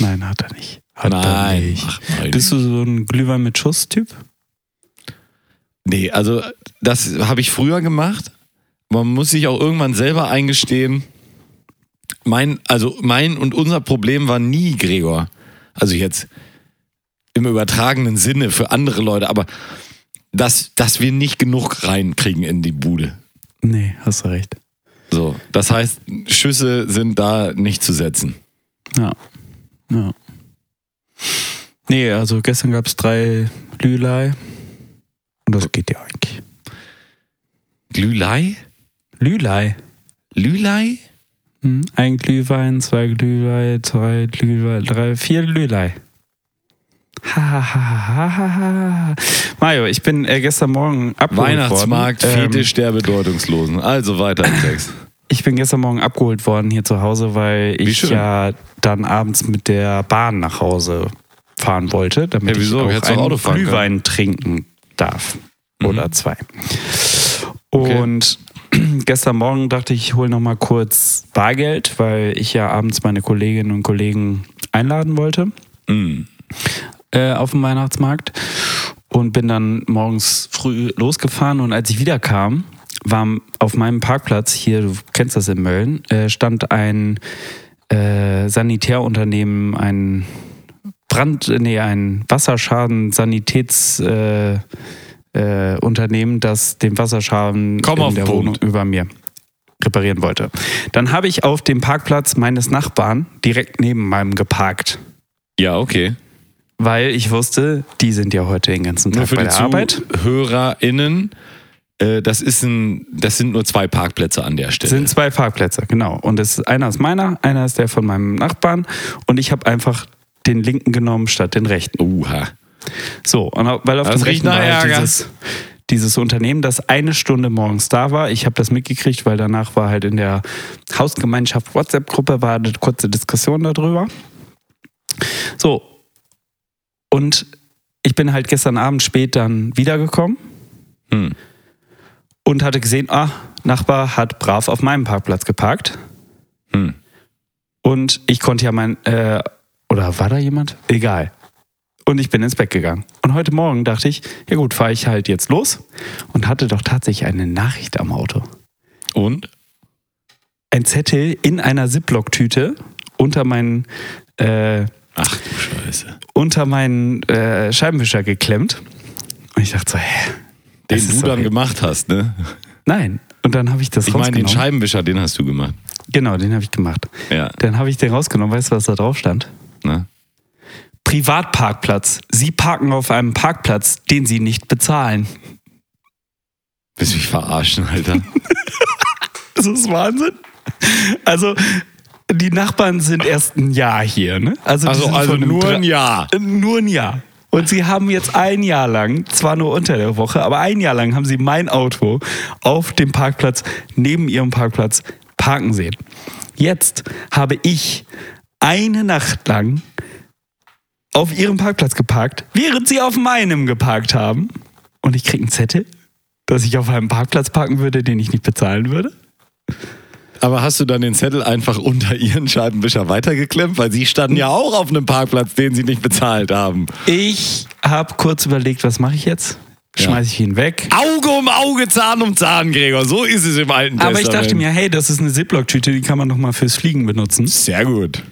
[SPEAKER 3] Nein, hat er nicht. Hat er
[SPEAKER 2] Nein.
[SPEAKER 3] nicht.
[SPEAKER 2] Ach, nein.
[SPEAKER 3] Bist du so ein Glühwein mit Schuss-Typ?
[SPEAKER 2] Nee, also das habe ich früher gemacht. Man muss sich auch irgendwann selber eingestehen. Mein, also mein und unser Problem war nie, Gregor. Also jetzt im übertragenen Sinne für andere Leute, aber dass, dass wir nicht genug reinkriegen in die Bude.
[SPEAKER 3] Nee, hast du recht.
[SPEAKER 2] So, das heißt, Schüsse sind da nicht zu setzen.
[SPEAKER 3] Ja. ja. Nee, also gestern gab es drei Lülei. Und das geht ja eigentlich.
[SPEAKER 2] Glühlei?
[SPEAKER 3] Lülei.
[SPEAKER 2] Lülei?
[SPEAKER 3] Hm, Ein Glühwein, zwei Glühwein, zwei Glühwein, drei, vier Glühlei. Mario, ich bin äh, gestern Morgen abgeholt
[SPEAKER 2] Weihnachtsmarkt,
[SPEAKER 3] worden. Ähm,
[SPEAKER 2] Fetisch der Bedeutungslosen. Also weiter im Text.
[SPEAKER 3] Ich bin gestern Morgen abgeholt worden hier zu Hause, weil
[SPEAKER 2] Wie
[SPEAKER 3] ich
[SPEAKER 2] schön.
[SPEAKER 3] ja dann abends mit der Bahn nach Hause fahren wollte, damit
[SPEAKER 2] Ja,
[SPEAKER 3] ich auch einen. Glühwein trinken darf.
[SPEAKER 2] Mhm.
[SPEAKER 3] Oder zwei.
[SPEAKER 2] Okay.
[SPEAKER 3] Und gestern Morgen dachte ich, ich hole noch mal kurz Bargeld, weil ich ja abends meine Kolleginnen und Kollegen einladen wollte
[SPEAKER 2] Mm.
[SPEAKER 3] äh, auf dem Weihnachtsmarkt und bin dann morgens früh losgefahren und als ich wiederkam, war auf meinem Parkplatz, hier, du kennst das in Mölln, äh, stand ein äh, Sanitärunternehmen, ein Brand, nee, ein Wasserschaden-Sanitätsunternehmen, äh, Unternehmen, das den Wasserschaden
[SPEAKER 2] Komm
[SPEAKER 3] in der
[SPEAKER 2] den
[SPEAKER 3] Wohnung
[SPEAKER 2] Punkt.
[SPEAKER 3] über mir reparieren wollte. Dann habe ich auf dem Parkplatz meines Nachbarn direkt neben meinem geparkt
[SPEAKER 2] Ja, okay.
[SPEAKER 3] weil ich wusste, die sind ja heute den ganzen
[SPEAKER 2] Nur
[SPEAKER 3] Tag
[SPEAKER 2] für
[SPEAKER 3] bei
[SPEAKER 2] die
[SPEAKER 3] der Arbeit.
[SPEAKER 2] ZuhörerInnen, äh, das, ist ein, das sind nur zwei Parkplätze an der Stelle.
[SPEAKER 3] Sind zwei Parkplätze, genau. Und es ist, einer ist meiner, einer ist der von meinem Nachbarn. Und ich habe einfach den linken genommen statt den rechten.
[SPEAKER 2] Uha.
[SPEAKER 3] So, und weil auf
[SPEAKER 2] Das
[SPEAKER 3] dem war halt dieses, dieses Unternehmen, das eine Stunde morgens da war. Ich habe das mitgekriegt, weil danach war halt in der Hausgemeinschaft WhatsApp-Gruppe war eine kurze Diskussion darüber. So. Und ich bin halt gestern Abend spät dann wiedergekommen.
[SPEAKER 2] Hm.
[SPEAKER 3] und hatte gesehen, ah, Nachbar hat brav auf meinem Parkplatz geparkt.
[SPEAKER 2] Hm.
[SPEAKER 3] Und ich konnte ja mein, äh, oder war da jemand? Egal. Und ich bin ins Bett gegangen. Und heute Morgen dachte ich, ja gut, fahre ich halt jetzt los und hatte doch tatsächlich eine Nachricht am Auto.
[SPEAKER 2] Und?
[SPEAKER 3] Ein Zettel in einer Ziploc-Tüte unter meinen äh,
[SPEAKER 2] Ach du Scheiße.
[SPEAKER 3] unter meinen äh, Scheibenwischer geklemmt. Und ich dachte so, hä?
[SPEAKER 2] Den du dann
[SPEAKER 3] jetzt-
[SPEAKER 2] gemacht hast, ne?
[SPEAKER 3] Nein. Und dann habe ich das
[SPEAKER 2] Ich meine, den
[SPEAKER 3] rausgenommen.
[SPEAKER 2] Scheibenwischer, den hast du gemacht.
[SPEAKER 3] genau, den habe ich gemacht.
[SPEAKER 2] Ja.
[SPEAKER 3] Dann habe ich den rausgenommen. Weißt du, was da drauf stand?
[SPEAKER 2] Ne?
[SPEAKER 3] Privatparkplatz. Sie parken auf einem Parkplatz, den Sie nicht bezahlen.
[SPEAKER 2] Willst du mich verarschen, Alter?
[SPEAKER 3] Das ist Wahnsinn. Also, die Nachbarn sind erst ein Jahr hier, ne? Also,
[SPEAKER 2] Also, also nur ein Jahr.
[SPEAKER 3] Nur ein Jahr. Und sie haben jetzt ein Jahr lang, zwar nur unter der Woche, aber ein Jahr lang haben sie mein Auto auf dem Parkplatz, neben ihrem Parkplatz, parken sehen. Jetzt habe ich eine Nacht lang auf ihrem Parkplatz geparkt, während sie auf meinem geparkt haben. Und ich kriege einen Zettel, dass ich auf einem Parkplatz parken würde, den ich nicht bezahlen würde.
[SPEAKER 2] Aber hast du dann den Zettel einfach unter ihren Scheibenwischer weitergeklemmt? Weil sie standen ja auch auf einem Parkplatz, den sie nicht bezahlt haben.
[SPEAKER 3] Ich habe kurz überlegt, was mache ich jetzt? Schmeiße ich ihn weg?
[SPEAKER 2] Auge um Auge, Zahn um Zahn, Gregor. So ist es im Alten
[SPEAKER 3] Aber ich
[SPEAKER 2] Testament.
[SPEAKER 3] dachte mir, hey, das ist eine Ziploc-Tüte, die kann man noch mal fürs Fliegen benutzen.
[SPEAKER 2] Sehr gut.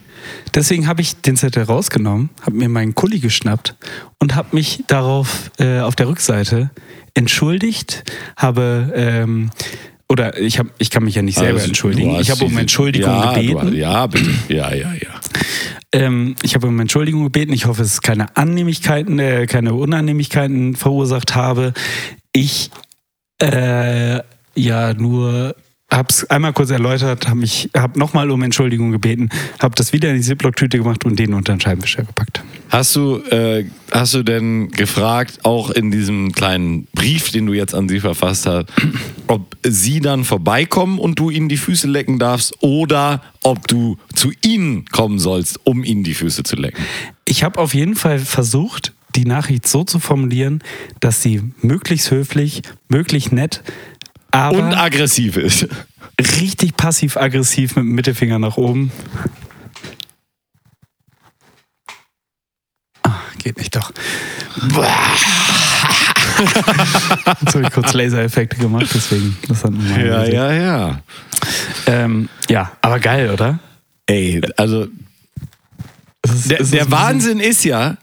[SPEAKER 3] Deswegen habe ich den Zettel rausgenommen, habe mir meinen Kuli geschnappt und habe mich darauf äh, auf der Rückseite entschuldigt, habe ähm, oder ich habe ich kann mich ja nicht selber
[SPEAKER 2] Also,
[SPEAKER 3] entschuldigen.
[SPEAKER 2] hast
[SPEAKER 3] Ich habe um Entschuldigung
[SPEAKER 2] ja,
[SPEAKER 3] gebeten.
[SPEAKER 2] Du, ja, bitte. Ja, ja, ja.
[SPEAKER 3] Ähm, ich habe um Entschuldigung gebeten. Ich hoffe, dass es keine Annehmlichkeiten, äh, keine Unannehmlichkeiten verursacht habe. Ich äh, ja nur hab's einmal kurz erläutert, habe mich habe nochmal um Entschuldigung gebeten, habe das wieder in die Ziploc-Tüte gemacht und den unter den Scheibenwischer gepackt.
[SPEAKER 2] Hast du, äh, hast du denn gefragt, auch in diesem kleinen Brief, den du jetzt an sie verfasst hast, ob sie dann vorbeikommen und du ihnen die Füße lecken darfst oder ob du zu ihnen kommen sollst, um ihnen die Füße zu lecken?
[SPEAKER 3] Ich habe auf jeden Fall versucht, die Nachricht so zu formulieren, dass sie möglichst höflich, möglichst nett, aber
[SPEAKER 2] Und aggressiv ist.
[SPEAKER 3] richtig passiv-aggressiv mit dem Mittelfinger nach oben. Ah, geht nicht doch. Jetzt habe ich kurz Lasereffekte gemacht, deswegen. Das hat
[SPEAKER 2] Ja,
[SPEAKER 3] gesehen.
[SPEAKER 2] ja, ja.
[SPEAKER 3] Ähm, ja, aber geil, oder?
[SPEAKER 2] Ey, also
[SPEAKER 3] ist-
[SPEAKER 2] der, der Wahnsinn ist ja,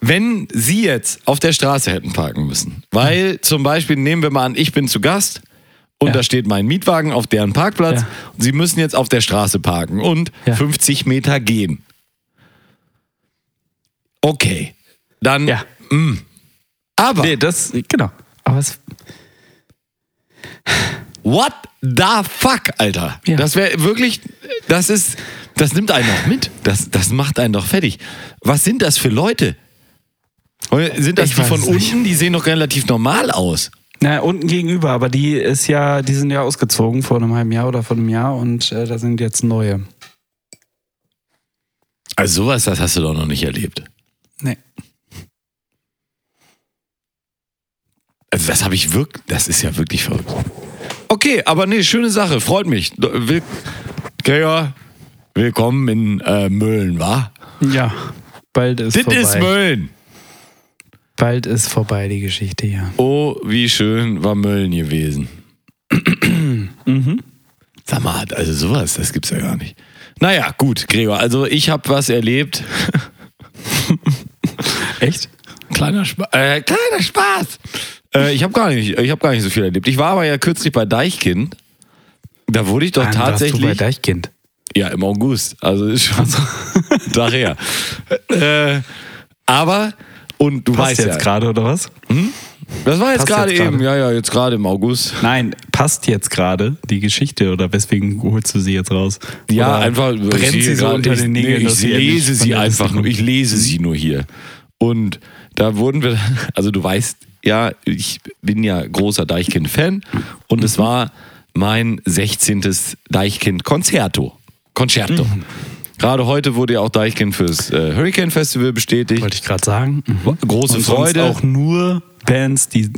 [SPEAKER 2] wenn Sie jetzt auf der Straße hätten parken müssen, weil zum Beispiel nehmen wir mal an, ich bin zu Gast und
[SPEAKER 3] Ja.
[SPEAKER 2] da steht mein Mietwagen auf deren Parkplatz
[SPEAKER 3] Ja.
[SPEAKER 2] und Sie müssen jetzt auf der Straße parken und
[SPEAKER 3] Ja.
[SPEAKER 2] 50 Meter gehen. Okay, dann,
[SPEAKER 3] Ja.
[SPEAKER 2] aber
[SPEAKER 3] Nee, das, genau. Aber es,
[SPEAKER 2] what the fuck, Alter?
[SPEAKER 3] Ja.
[SPEAKER 2] Das wäre wirklich, das ist, das nimmt einen doch mit. Das, das macht einen doch fertig. Was sind das für Leute? Sind das
[SPEAKER 3] Ich
[SPEAKER 2] die von unten? Die sehen doch relativ normal aus.
[SPEAKER 3] na, unten gegenüber, aber die ist ja, die sind ja ausgezogen vor einem halben Jahr oder vor einem Jahr und äh, da sind jetzt neue.
[SPEAKER 2] Also sowas, das hast du doch noch nicht erlebt.
[SPEAKER 3] Nee.
[SPEAKER 2] Also das habe ich wirklich, das ist ja wirklich verrückt. Okay, aber nee, schöne Sache, freut mich. Will, Gregor, willkommen in äh, Mölln, wa?
[SPEAKER 3] Ja, bald ist
[SPEAKER 2] Das
[SPEAKER 3] vorbei.
[SPEAKER 2] ist Mölln.
[SPEAKER 3] Bald ist vorbei die Geschichte hier.
[SPEAKER 2] Oh, wie schön war Mölln gewesen.
[SPEAKER 3] Mhm.
[SPEAKER 2] Sag mal, also sowas, das gibt's ja gar nicht. Naja, gut, Gregor, also ich habe was erlebt.
[SPEAKER 3] Echt?
[SPEAKER 2] Kleiner, Spa äh, kleiner Spaß. Äh, ich habe gar nicht, ich habe gar nicht so viel erlebt. Ich war aber ja kürzlich bei Deichkind. Da wurde ich doch
[SPEAKER 3] Wann warst
[SPEAKER 2] tatsächlich.
[SPEAKER 3] Du bei Deichkind.
[SPEAKER 2] Ja, im August. Also ist schon so ein Tag her. Äh, aber, und du
[SPEAKER 3] Passt
[SPEAKER 2] weißt
[SPEAKER 3] jetzt
[SPEAKER 2] ja,
[SPEAKER 3] gerade oder was?
[SPEAKER 2] das war jetzt gerade eben, ja, ja, jetzt gerade im August.
[SPEAKER 3] Nein, passt jetzt gerade die Geschichte oder weswegen holst du sie jetzt raus?
[SPEAKER 2] Ja,
[SPEAKER 3] oder
[SPEAKER 2] einfach.
[SPEAKER 3] brennt
[SPEAKER 2] ich
[SPEAKER 3] sie so unter
[SPEAKER 2] ich,
[SPEAKER 3] den Nägeln.
[SPEAKER 2] Nee, ich
[SPEAKER 3] sie endlich
[SPEAKER 2] lese sie einfach nur. Ich lese sie nur hier. Und da wurden wir, also du weißt ja, ich bin ja großer Deichkind-Fan und es war mein 16. Deichkind-Konzerto. Concerto. Gerade heute wurde ja auch Deichkind fürs äh, Hurricane Festival bestätigt.
[SPEAKER 3] Wollte ich gerade sagen. Mhm.
[SPEAKER 2] Große
[SPEAKER 3] Und
[SPEAKER 2] Freude.
[SPEAKER 3] Sonst auch nur Bands, die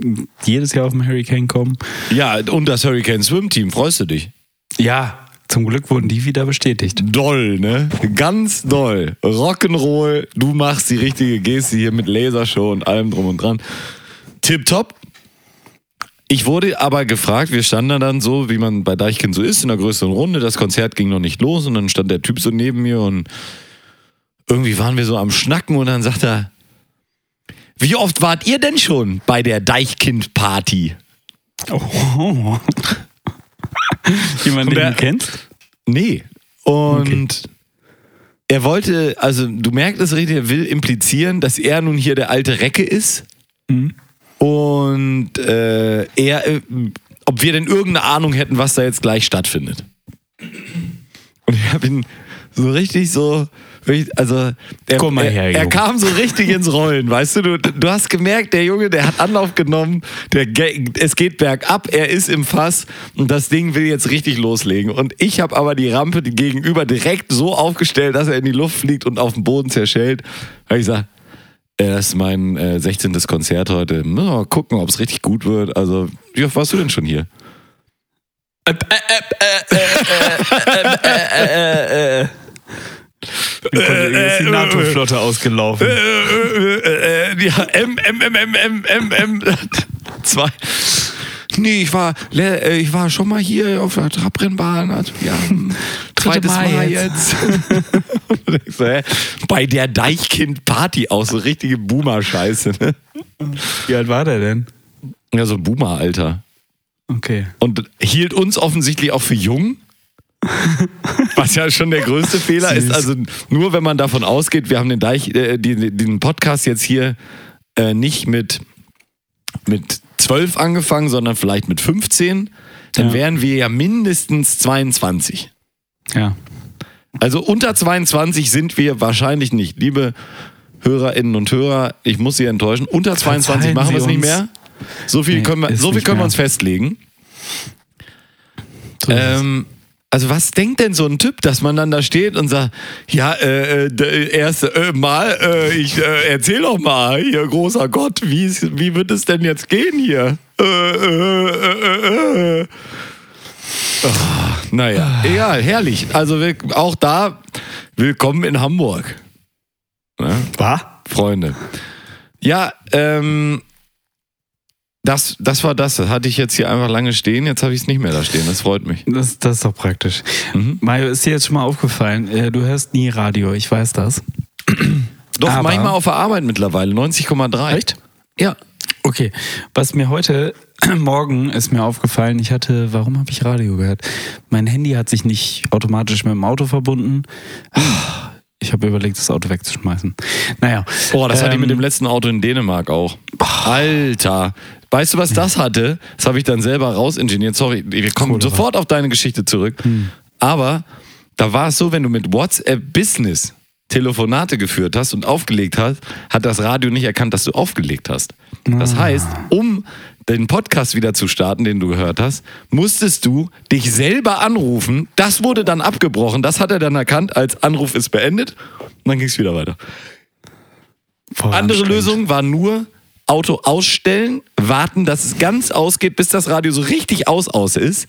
[SPEAKER 3] jedes Jahr auf dem Hurricane kommen.
[SPEAKER 2] Ja, und das Hurricane Swim Team, freust du dich?
[SPEAKER 3] Ja, zum Glück wurden die wieder bestätigt.
[SPEAKER 2] Doll, ne? Ganz doll. Rock'n'Roll, du machst die richtige Geste hier mit Lasershow und allem drum und dran. Tipptopp. Ich wurde aber gefragt, wir standen da dann so, wie man bei Deichkind so ist, in einer größeren Runde. Das Konzert ging noch nicht los und dann stand der Typ so neben mir und irgendwie waren wir so am Schnacken und dann sagt er, wie oft wart ihr denn schon bei der Deichkind-Party?
[SPEAKER 3] Oh. Jemand, den du kennst?
[SPEAKER 2] Nee. Und er wollte, also du merkst es richtig, er will implizieren, dass er nun hier der alte Recke ist.
[SPEAKER 3] Mhm.
[SPEAKER 2] Und äh, er, äh, ob wir denn irgendeine Ahnung hätten, was da jetzt gleich stattfindet. Und ich habe ihn so richtig so, also er,
[SPEAKER 3] Komm mal her,
[SPEAKER 2] er, er kam so richtig ins Rollen, weißt du? du? Du hast gemerkt, der Junge, der hat Anlauf genommen, der, es geht bergab, er ist im Fass und das Ding will jetzt richtig loslegen. Und ich habe aber die Rampe gegenüber direkt so aufgestellt, dass er in die Luft fliegt und auf den Boden zerschellt. Weil ich sage, äh, das ist mein äh, 16. Konzert heute. Mal gucken, ob es richtig gut wird. Also, wie oft warst du denn schon hier?
[SPEAKER 3] Die NATO-Flotte ausgelaufen.
[SPEAKER 2] Äh, äh, äh, ja, M, M, M, M, M, M, M, zwei. Nee, ich war, äh, ich war schon mal hier auf der Trabrennbahn. Also, ja, zweites
[SPEAKER 3] Mal
[SPEAKER 2] Mal,
[SPEAKER 3] jetzt.
[SPEAKER 2] jetzt. So, hä? Bei der Deichkind-Party auch so richtige Boomer-Scheiße. Ne?
[SPEAKER 3] Wie alt war der denn?
[SPEAKER 2] Ja, so ein Boomer-Alter.
[SPEAKER 3] Okay.
[SPEAKER 2] Und hielt uns offensichtlich auch für jung. Was ja schon der größte Fehler ist.
[SPEAKER 3] Süß.
[SPEAKER 2] Also nur wenn man davon ausgeht, wir haben den, Deich, äh, die, den Podcast jetzt hier äh, nicht mit, mit 12 angefangen, sondern vielleicht mit 15, dann
[SPEAKER 3] Ja.
[SPEAKER 2] wären wir ja mindestens 22.
[SPEAKER 3] Ja.
[SPEAKER 2] Also unter 22 sind wir wahrscheinlich nicht. Liebe Hörerinnen und Hörer, ich muss Sie enttäuschen. Unter 22
[SPEAKER 3] Verzeihen
[SPEAKER 2] machen wir es nicht mehr. So viel
[SPEAKER 3] Nee,
[SPEAKER 2] können wir, so viel können wir uns festlegen. Ähm, also was denkt denn so ein Typ, dass man dann da steht und sagt, ja, äh, äh, d- erste äh, Mal, äh, ich äh, erzähl doch mal, hier großer Gott, wie, wie wird es denn jetzt gehen hier? Äh, äh, äh, äh. Ah, naja, egal, herrlich. Also wir, auch da, willkommen in Hamburg. Ne?
[SPEAKER 3] Was?
[SPEAKER 2] Freunde. Ja, ähm, das, das war das. Das hatte ich jetzt hier einfach lange stehen. Jetzt habe ich es nicht mehr da stehen. Das freut mich.
[SPEAKER 3] Das, das ist doch praktisch.
[SPEAKER 2] Mhm.
[SPEAKER 3] Mario, ist dir jetzt schon mal aufgefallen, äh, du hörst nie Radio, ich weiß das.
[SPEAKER 2] Doch,
[SPEAKER 3] Aber-
[SPEAKER 2] manchmal auf der Arbeit mittlerweile. 90,3.
[SPEAKER 3] Echt?
[SPEAKER 2] Ja.
[SPEAKER 3] Okay, was mir heute Morgen ist mir aufgefallen, ich hatte, warum habe ich Radio gehört? Mein Handy hat sich nicht automatisch mit dem Auto verbunden. Ich habe überlegt, das Auto wegzuschmeißen. Naja.
[SPEAKER 2] Oh, das hatte ich
[SPEAKER 3] ähm,
[SPEAKER 2] mit dem letzten Auto in Dänemark auch. Alter. Weißt du, was das hatte? Das habe ich dann selber rausingeniert. Sorry, wir kommen
[SPEAKER 3] Cholera.
[SPEAKER 2] sofort auf deine Geschichte zurück. Aber da war es so, wenn du mit WhatsApp Business Telefonate geführt hast und aufgelegt hast, hat das Radio nicht erkannt, dass du aufgelegt hast. Das heißt, um den Podcast wieder zu starten, den du gehört hast, musstest du dich selber anrufen. Das wurde dann abgebrochen. Das hat er dann erkannt als Anruf ist beendet. Und dann ging es wieder weiter.
[SPEAKER 3] voll
[SPEAKER 2] Andere. Lösung war nur Auto ausstellen, warten, dass es ganz ausgeht, bis das Radio so richtig aus aus ist,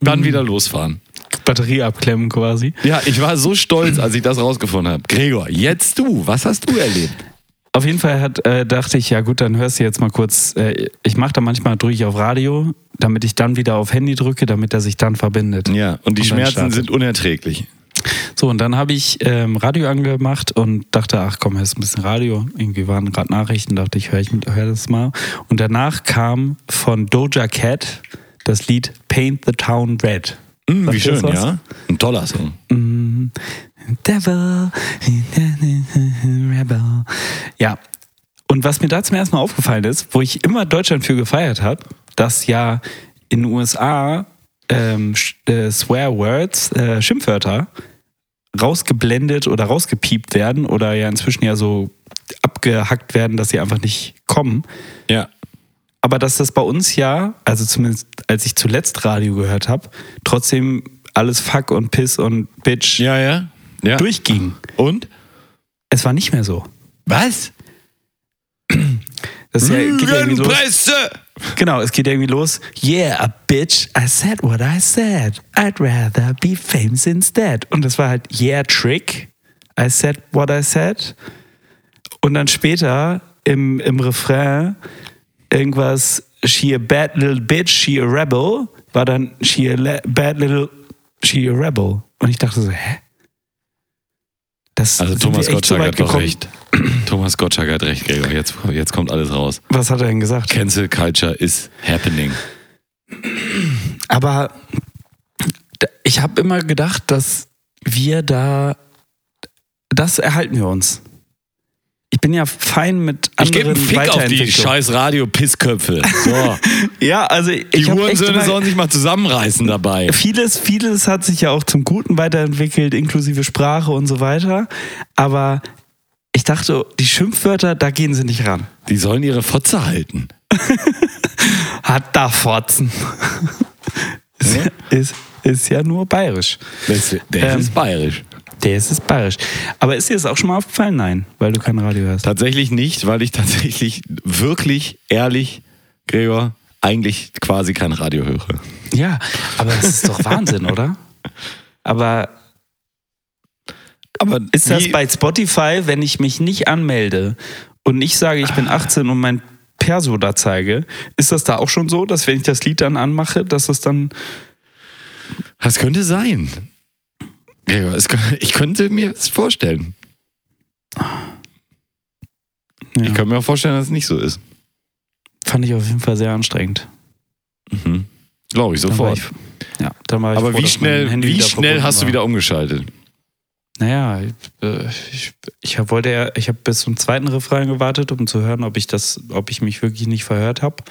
[SPEAKER 2] dann wieder losfahren.
[SPEAKER 3] Batterie abklemmen quasi.
[SPEAKER 2] Ja, ich war so stolz, als ich das rausgefunden habe. Gregor, jetzt du, was hast du erlebt?
[SPEAKER 3] Auf jeden Fall hat, äh, dachte ich, ja gut, dann hörst du jetzt mal kurz. Äh, ich mache da manchmal, drücke ich auf Radio, damit ich dann wieder auf Handy drücke, damit er sich dann verbindet.
[SPEAKER 2] Ja, und die
[SPEAKER 3] Und
[SPEAKER 2] Schmerzen sind unerträglich.
[SPEAKER 3] So, und dann habe ich ähm, Radio angemacht und dachte, ach komm, hörst ein bisschen Radio. Irgendwie waren gerade Nachrichten, dachte ich, höre ich mit, hör das mal. Und danach kam von Doja Cat das Lied Paint the Town Red. Sagt
[SPEAKER 2] wie schön, ja? Ein toller Song.
[SPEAKER 3] Mm, Devil, Rebel. Ja. Und was mir da zum ersten Mal aufgefallen ist, wo ich immer Deutschland für gefeiert habe, dass ja in den USA ähm, äh, Swear Words, äh, Schimpfwörter, rausgeblendet oder rausgepiept werden oder ja inzwischen ja so abgehackt werden, dass sie einfach nicht kommen.
[SPEAKER 2] Ja.
[SPEAKER 3] Aber dass das bei uns ja, also zumindest als ich zuletzt Radio gehört habe, trotzdem alles Fuck und Piss und Bitch
[SPEAKER 2] Ja, ja. ja.
[SPEAKER 3] durchging.
[SPEAKER 2] Und?
[SPEAKER 3] Es war nicht mehr so.
[SPEAKER 2] Was?
[SPEAKER 3] Das ist ja, geht ja irgendwie los. Genau, es geht irgendwie los. Yeah, a bitch, I said what I said. I'd rather be famous instead. Und das war halt Yeah, Trick. I said what I said. Und dann später im, im Refrain irgendwas She a bad little bitch, she a rebel. War dann She a bad little, she a rebel. Und ich dachte so, hä? Das
[SPEAKER 2] Also Thomas Gottschalk hat doch recht. Thomas Gottschalk hat recht, Gregor. Jetzt, jetzt kommt alles raus.
[SPEAKER 3] Was hat er denn gesagt?
[SPEAKER 2] Cancel Culture is happening.
[SPEAKER 3] Aber ich habe immer gedacht, dass wir da, das erhalten wir uns. Ich bin ja fein mit
[SPEAKER 2] Ich gebe
[SPEAKER 3] anderen
[SPEAKER 2] einen Fick auf die scheiß Radio-Pissköpfe. So.
[SPEAKER 3] Ja, also
[SPEAKER 2] Die
[SPEAKER 3] ich echt
[SPEAKER 2] Hurensöhne sollen sich mal zusammenreißen dabei.
[SPEAKER 3] vieles, vieles hat sich ja auch zum Guten weiterentwickelt, inklusive Sprache und so weiter. Aber ich dachte, die Schimpfwörter, da gehen sie nicht ran.
[SPEAKER 2] Die sollen ihre Fotze halten.
[SPEAKER 3] Hat da Fotzen. ist, ja, ist, ist ja nur bayerisch.
[SPEAKER 2] Das, der
[SPEAKER 3] Ähm,
[SPEAKER 2] ist bayerisch.
[SPEAKER 3] Der ist es bayerisch. Aber ist dir das auch schon mal aufgefallen? Nein, weil du kein Radio hörst.
[SPEAKER 2] Tatsächlich nicht, weil ich tatsächlich wirklich, ehrlich, Gregor, eigentlich quasi kein Radio höre.
[SPEAKER 3] Ja, aber das ist doch Wahnsinn, oder? Aber
[SPEAKER 2] Aber
[SPEAKER 3] ist das bei Spotify, wenn ich mich nicht anmelde und nicht sage, ich bin 18 und mein Perso da zeige, ist das da auch schon so, dass wenn ich das Lied dann anmache, dass es dann.
[SPEAKER 2] Das könnte sein. Gregor, es, ich könnte mir das vorstellen.
[SPEAKER 3] Ja,
[SPEAKER 2] Ich könnte mir auch vorstellen, dass es nicht so ist.
[SPEAKER 3] fand ich auf jeden Fall sehr anstrengend.
[SPEAKER 2] Mhm. Glaube ich sofort.
[SPEAKER 3] Ich, ja, dann war ich
[SPEAKER 2] Aber
[SPEAKER 3] froh,
[SPEAKER 2] wie schnell, wie schnell hast du
[SPEAKER 3] war.
[SPEAKER 2] wieder umgeschaltet?
[SPEAKER 3] Naja, ich, äh, ich, ich wollte ja, ich habe bis zum zweiten Refrain gewartet, um zu hören, ob ich das, ob ich mich wirklich nicht verhört habe.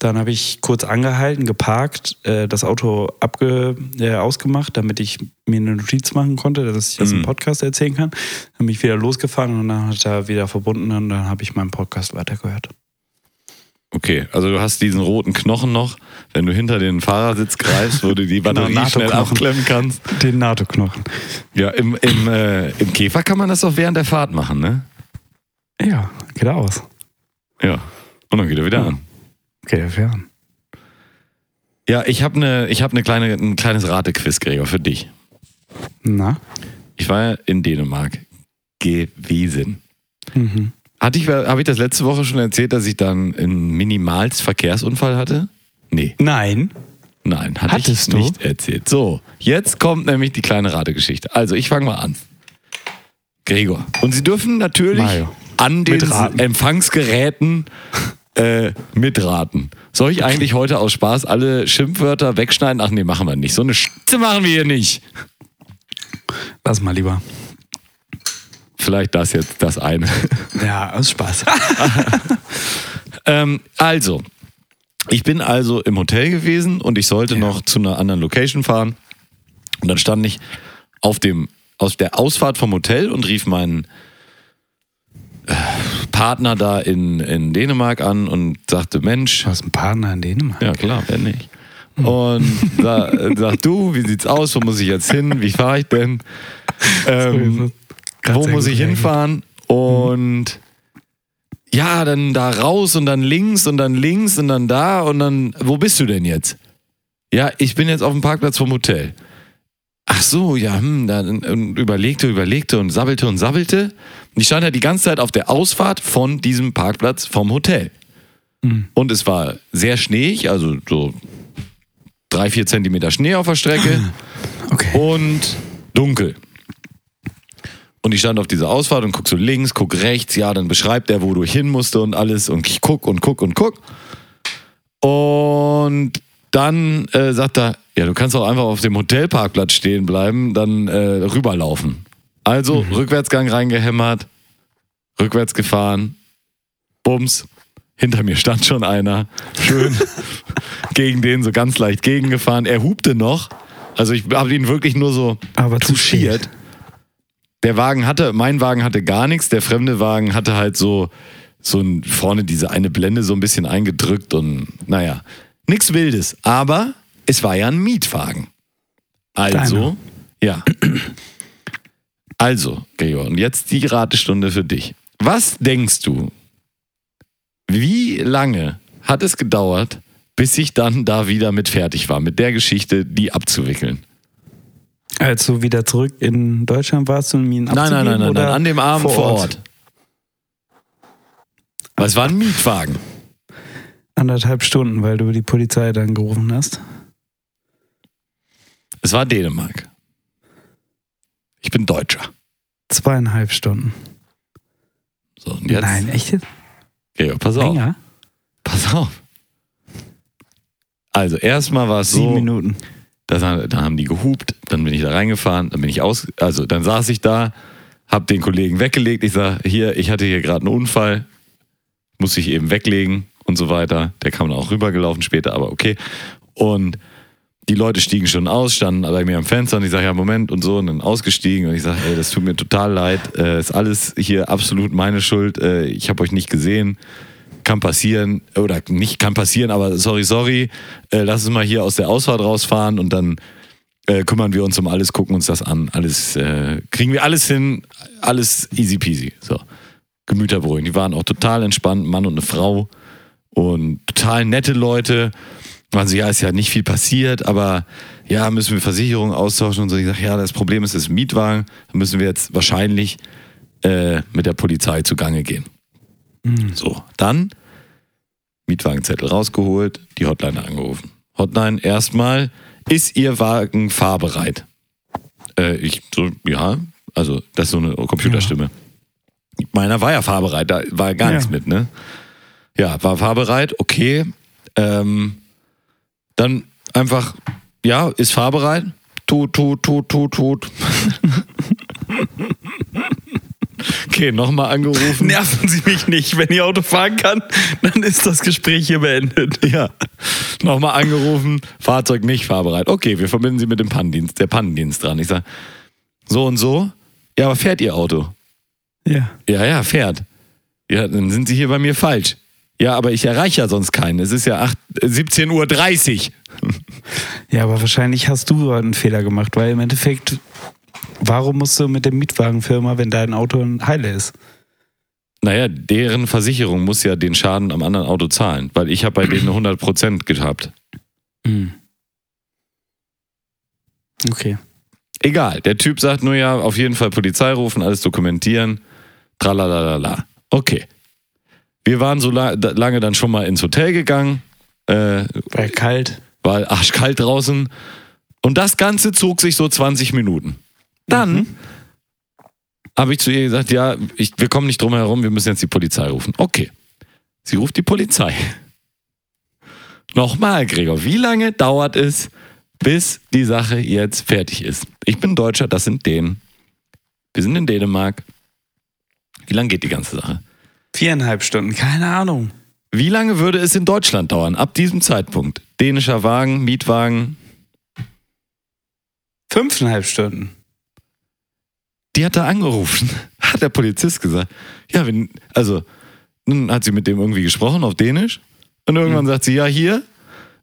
[SPEAKER 3] Dann habe ich kurz angehalten, geparkt, äh, das Auto abge, äh, ausgemacht, damit ich mir eine Notiz machen konnte, dass ich das im
[SPEAKER 2] Mhm.
[SPEAKER 3] Podcast erzählen kann. Dann bin ich wieder losgefahren und dann hat er wieder verbunden und dann habe ich meinen Podcast weitergehört.
[SPEAKER 2] Okay, also du hast diesen roten Knochen noch, wenn du hinter den Fahrersitz greifst, wo du die Batterie schnell
[SPEAKER 3] NATO-Knochen.
[SPEAKER 2] abklemmen kannst.
[SPEAKER 3] Den NATO-Knochen.
[SPEAKER 2] Ja, im, im, äh, im Käfer kann man das auch während der Fahrt machen, ne?
[SPEAKER 3] Ja, geht aus.
[SPEAKER 2] Ja. Und dann geht er wieder an.
[SPEAKER 3] Okay, fern.
[SPEAKER 2] Ja, ich habe ne, ich hab ne kleine, ein kleines Ratequiz, Gregor, für dich.
[SPEAKER 3] Na?
[SPEAKER 2] Ich war ja in Dänemark gewesen.
[SPEAKER 3] Mhm.
[SPEAKER 2] Hatte ich, habe ich das letzte Woche schon erzählt, dass ich dann einen minimals Verkehrsunfall hatte? Nee,
[SPEAKER 3] Nein.
[SPEAKER 2] nein, hatte
[SPEAKER 3] Hattest
[SPEAKER 2] ich
[SPEAKER 3] du?
[SPEAKER 2] nicht erzählt. So, jetzt kommt nämlich die kleine Rategeschichte. Also, ich fange mal an. Gregor. Und Sie dürfen natürlich
[SPEAKER 3] Mario.
[SPEAKER 2] an den. Empfangsgeräten äh, mitraten. Soll ich eigentlich heute aus Spaß alle Schimpfwörter wegschneiden? Ach nee, machen wir nicht. So eine Scheiße machen wir hier nicht.
[SPEAKER 3] Lass mal lieber.
[SPEAKER 2] Vielleicht das jetzt, das eine.
[SPEAKER 3] Ja, aus Spaß.
[SPEAKER 2] Ähm, also, ich bin also im Hotel gewesen und ich sollte noch zu einer anderen Location fahren. Und dann stand ich auf dem, aus der Ausfahrt vom Hotel und rief meinen Partner da in, in Dänemark an und sagte, Mensch,
[SPEAKER 3] Du hast einen Partner in Dänemark.
[SPEAKER 2] ja klar, wer nicht. Und sa äh, sag du, wie sieht's aus? Wo muss ich jetzt hin? Wie fahre ich denn? Ähm, wo muss ich hinfahren? Und ja, dann da raus und dann links und dann links und dann da und dann, wo bist du denn jetzt? Ja, ich bin jetzt auf dem Parkplatz vom Hotel. Ach so, ja, hm, dann und überlegte, überlegte und sabbelte und sabbelte. Und ich stand ja die ganze Zeit auf der Ausfahrt von diesem Parkplatz vom Hotel.
[SPEAKER 3] Mhm.
[SPEAKER 2] Und es war sehr schneeig, also so drei, vier Zentimeter Schnee auf der Strecke
[SPEAKER 3] Okay.
[SPEAKER 2] und dunkel. Und ich stand auf dieser Ausfahrt und guck so links, guck rechts, ja, dann beschreibt er, wo du hin musste und alles und ich guck und guck und guck. Und dann äh, sagt er, ja, du kannst auch einfach auf dem Hotelparkplatz stehen bleiben, dann äh, rüberlaufen. Also Rückwärtsgang reingehämmert, rückwärts gefahren, bums, hinter mir stand schon einer, schön gegen den so ganz leicht gegengefahren. Er hupte noch, also ich habe ihn wirklich nur so
[SPEAKER 3] Aber zu
[SPEAKER 2] touchiert. Der Wagen hatte, mein Wagen hatte gar nichts, der fremde Wagen hatte halt so, so ein, vorne diese eine Blende so ein bisschen eingedrückt und naja, nichts Wildes. Aber es war ja ein Mietwagen. Also, ja. Also, Gregor, und jetzt die Ratestunde für dich. Was denkst du, wie lange hat es gedauert, bis ich dann da wieder mit fertig war, mit der Geschichte, die abzuwickeln?
[SPEAKER 3] Als du wieder zurück in Deutschland warst und ihn
[SPEAKER 2] Nein, nein,
[SPEAKER 3] abzugeben,
[SPEAKER 2] nein, nein,
[SPEAKER 3] oder
[SPEAKER 2] nein, an dem Abend vor Ort. Weil es war ein Mietwagen.
[SPEAKER 3] Anderthalb Stunden, weil du die Polizei dann gerufen hast.
[SPEAKER 2] Es war Dänemark. Ich bin Deutscher.
[SPEAKER 3] Zweieinhalb Stunden.
[SPEAKER 2] So, und jetzt.
[SPEAKER 3] Nein, echt jetzt?
[SPEAKER 2] Gregor, pass auf.
[SPEAKER 3] Länger?
[SPEAKER 2] Pass auf. Also, erstmal war es
[SPEAKER 3] Sieben
[SPEAKER 2] so.
[SPEAKER 3] Minuten.
[SPEAKER 2] Da, sa- da haben die gehupt, dann bin ich da reingefahren, dann bin ich aus, also dann saß ich da, hab den Kollegen weggelegt. Ich sag, hier, ich hatte hier gerade einen Unfall, muss ich eben weglegen und so weiter. Der kam dann auch rübergelaufen später, aber okay. Und die Leute stiegen schon aus, standen bei mir am Fenster und ich sage, ja, Moment und so, und dann ausgestiegen und ich sage, ey, das tut mir total leid, äh, ist alles hier absolut meine Schuld, äh, ich habe euch nicht gesehen, kann passieren, oder nicht kann passieren, aber sorry, sorry, äh, lass uns mal hier aus der Ausfahrt rausfahren und dann äh, kümmern wir uns um alles, gucken uns das an, alles, äh, kriegen wir alles hin, alles easy peasy, so. Gemüter beruhigen. Die waren auch total entspannt, Mann und eine Frau und total nette Leute. Also ja, ist ja nicht viel passiert, aber ja, müssen wir Versicherungen austauschen und so. Ich sage, ja, das Problem ist, es ist ein Mietwagen. Da müssen wir jetzt wahrscheinlich äh, mit der Polizei zugange gehen. So, dann Mietwagenzettel rausgeholt, die Hotline angerufen. Hotline erstmal, ist Ihr Wagen fahrbereit? Äh, ich so, ja, also das ist so eine Computerstimme. Meiner war ja fahrbereit, da war gar
[SPEAKER 3] Ja.
[SPEAKER 2] nichts mit, ne? Ja, war fahrbereit, okay. Ähm, dann einfach, ja, ist fahrbereit. Tut, tut, tut, tut, tut. okay, nochmal angerufen.
[SPEAKER 3] Nerven Sie mich nicht. Wenn Ihr Auto fahren kann, dann ist das Gespräch hier beendet.
[SPEAKER 2] Ja. Nochmal angerufen, Fahrzeug nicht fahrbereit. Okay, wir verbinden Sie mit dem Pannendienst, der Pannendienst dran. Ich sage, so und so. Ja, aber fährt Ihr Auto?
[SPEAKER 3] Ja.
[SPEAKER 2] Ja, ja, fährt. Ja, dann sind Sie hier bei mir falsch. Ja, aber ich erreiche ja sonst keinen. Es ist ja 8, äh, 17.30 Uhr.
[SPEAKER 3] Ja, aber wahrscheinlich hast du einen Fehler gemacht, weil im Endeffekt, warum musst du mit der Mietwagenfirma, wenn dein Auto ein Heile ist?
[SPEAKER 2] Naja, deren Versicherung muss ja den Schaden am anderen Auto zahlen, weil ich habe bei denen 100% gehabt.
[SPEAKER 3] Okay.
[SPEAKER 2] Egal, der Typ sagt nur ja, auf jeden Fall Polizei rufen, alles dokumentieren, tralalala. Okay. Wir waren so la lange dann schon mal ins Hotel gegangen, äh,
[SPEAKER 3] Weil kalt.
[SPEAKER 2] war arschkalt draußen und das Ganze zog sich so 20 Minuten. Dann habe ich zu ihr gesagt, ja, ich, wir kommen nicht drum herum, wir müssen jetzt die Polizei rufen. Okay. Sie ruft die Polizei. Nochmal, Gregor, wie lange dauert es, bis die Sache jetzt fertig ist? Ich bin Deutscher, das sind Dänen. Wir sind in Dänemark. Wie lange geht die ganze Sache?
[SPEAKER 3] Viereinhalb Stunden, keine Ahnung.
[SPEAKER 2] Wie lange würde es in Deutschland dauern, ab diesem Zeitpunkt? Dänischer Wagen, Mietwagen,
[SPEAKER 3] Fünfeinhalb Stunden.
[SPEAKER 2] die hat da angerufen, hat der Polizist gesagt. Ja, wenn, also, nun hat sie mit dem irgendwie gesprochen auf Dänisch und irgendwann sagt sie, ja, hier,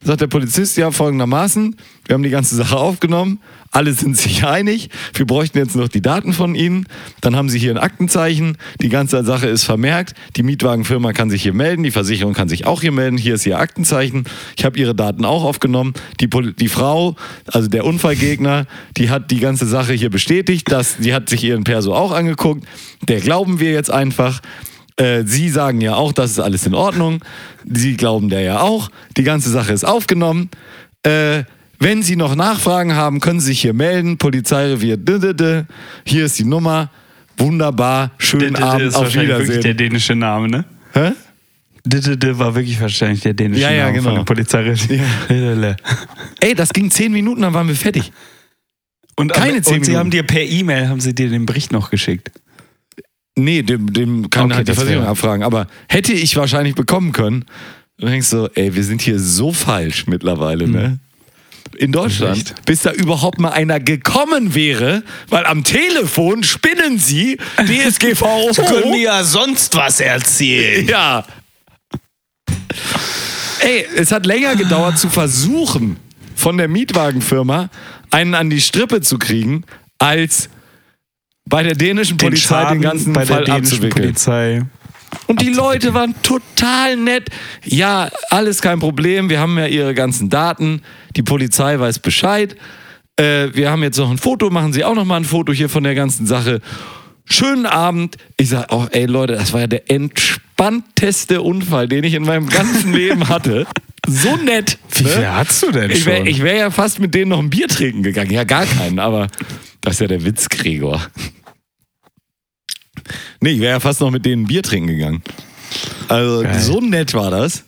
[SPEAKER 2] sagt der Polizist, ja, folgendermaßen, wir haben die ganze Sache aufgenommen, alle sind sich einig, wir bräuchten jetzt noch die Daten von Ihnen, dann haben Sie hier ein Aktenzeichen, die ganze Sache ist vermerkt, die Mietwagenfirma kann sich hier melden, die Versicherung kann sich auch hier melden, hier ist Ihr Aktenzeichen, ich habe Ihre Daten auch aufgenommen, die, Pol die Frau, also der Unfallgegner, die hat die ganze Sache hier bestätigt, dass, die hat sich ihren Perso auch angeguckt, der glauben wir jetzt einfach, äh, Sie sagen ja auch, das ist alles in Ordnung. Sie glauben der ja auch. Die ganze Sache ist aufgenommen. Äh, wenn Sie noch Nachfragen haben, können Sie sich hier melden. Polizeirevier. Hier ist die Nummer. Wunderbar. Schönen Abend. Auf
[SPEAKER 3] wirklich der
[SPEAKER 2] Wiedersehen.
[SPEAKER 3] dänische Name, ne?
[SPEAKER 2] Hä?
[SPEAKER 3] DDD war wirklich wahrscheinlich der dänische
[SPEAKER 2] Ja, ja,
[SPEAKER 3] Name
[SPEAKER 2] genau.
[SPEAKER 3] von der Polizei.
[SPEAKER 2] Ey, das ging zehn Minuten, dann waren wir fertig.
[SPEAKER 3] Und,
[SPEAKER 2] Keine zehn
[SPEAKER 3] und sie
[SPEAKER 2] Minuten.
[SPEAKER 3] haben dir per E-Mail, haben sie dir den Bericht noch geschickt.
[SPEAKER 2] Nee, dem, dem kann
[SPEAKER 3] Okay,
[SPEAKER 2] halt die Versicherung
[SPEAKER 3] wäre-
[SPEAKER 2] abfragen. Aber hätte ich wahrscheinlich bekommen können, dann denkst du, ey, wir sind hier so falsch mittlerweile, ne? In Deutschland,
[SPEAKER 3] Echt?
[SPEAKER 2] bis da überhaupt mal einer gekommen wäre, weil am Telefon spinnen sie DSGVO.
[SPEAKER 3] ja sonst was erzählen.
[SPEAKER 2] ja. Ey, es hat länger gedauert zu versuchen, von der Mietwagenfirma einen an die Strippe zu kriegen, als bei der dänischen
[SPEAKER 3] Den
[SPEAKER 2] Polizei
[SPEAKER 3] Schaden
[SPEAKER 2] den ganzen
[SPEAKER 3] bei der
[SPEAKER 2] Fall
[SPEAKER 3] dänischen
[SPEAKER 2] abzuwickeln.
[SPEAKER 3] Polizei.
[SPEAKER 2] Und die Leute waren total nett. Ja, alles kein Problem. Wir haben ja ihre ganzen Daten. Die Polizei weiß Bescheid. Äh, wir haben jetzt noch ein Foto. Machen Sie auch noch mal ein Foto hier von der ganzen Sache. Schönen Abend. Ich sag, oh, ey Leute, das war ja der entspannteste Unfall, den ich in meinem ganzen Leben hatte. So nett.
[SPEAKER 3] Wie
[SPEAKER 2] ne?
[SPEAKER 3] viel hast du denn
[SPEAKER 2] Ich wäre
[SPEAKER 3] schon?
[SPEAKER 2] ich wär ja fast mit denen noch ein Bier trinken gegangen. Ja, gar keinen, aber das ist ja der Witz, Gregor. Nee, ich wäre ja fast noch mit denen ein Bier trinken gegangen. Also
[SPEAKER 3] Geil.
[SPEAKER 2] so nett war das.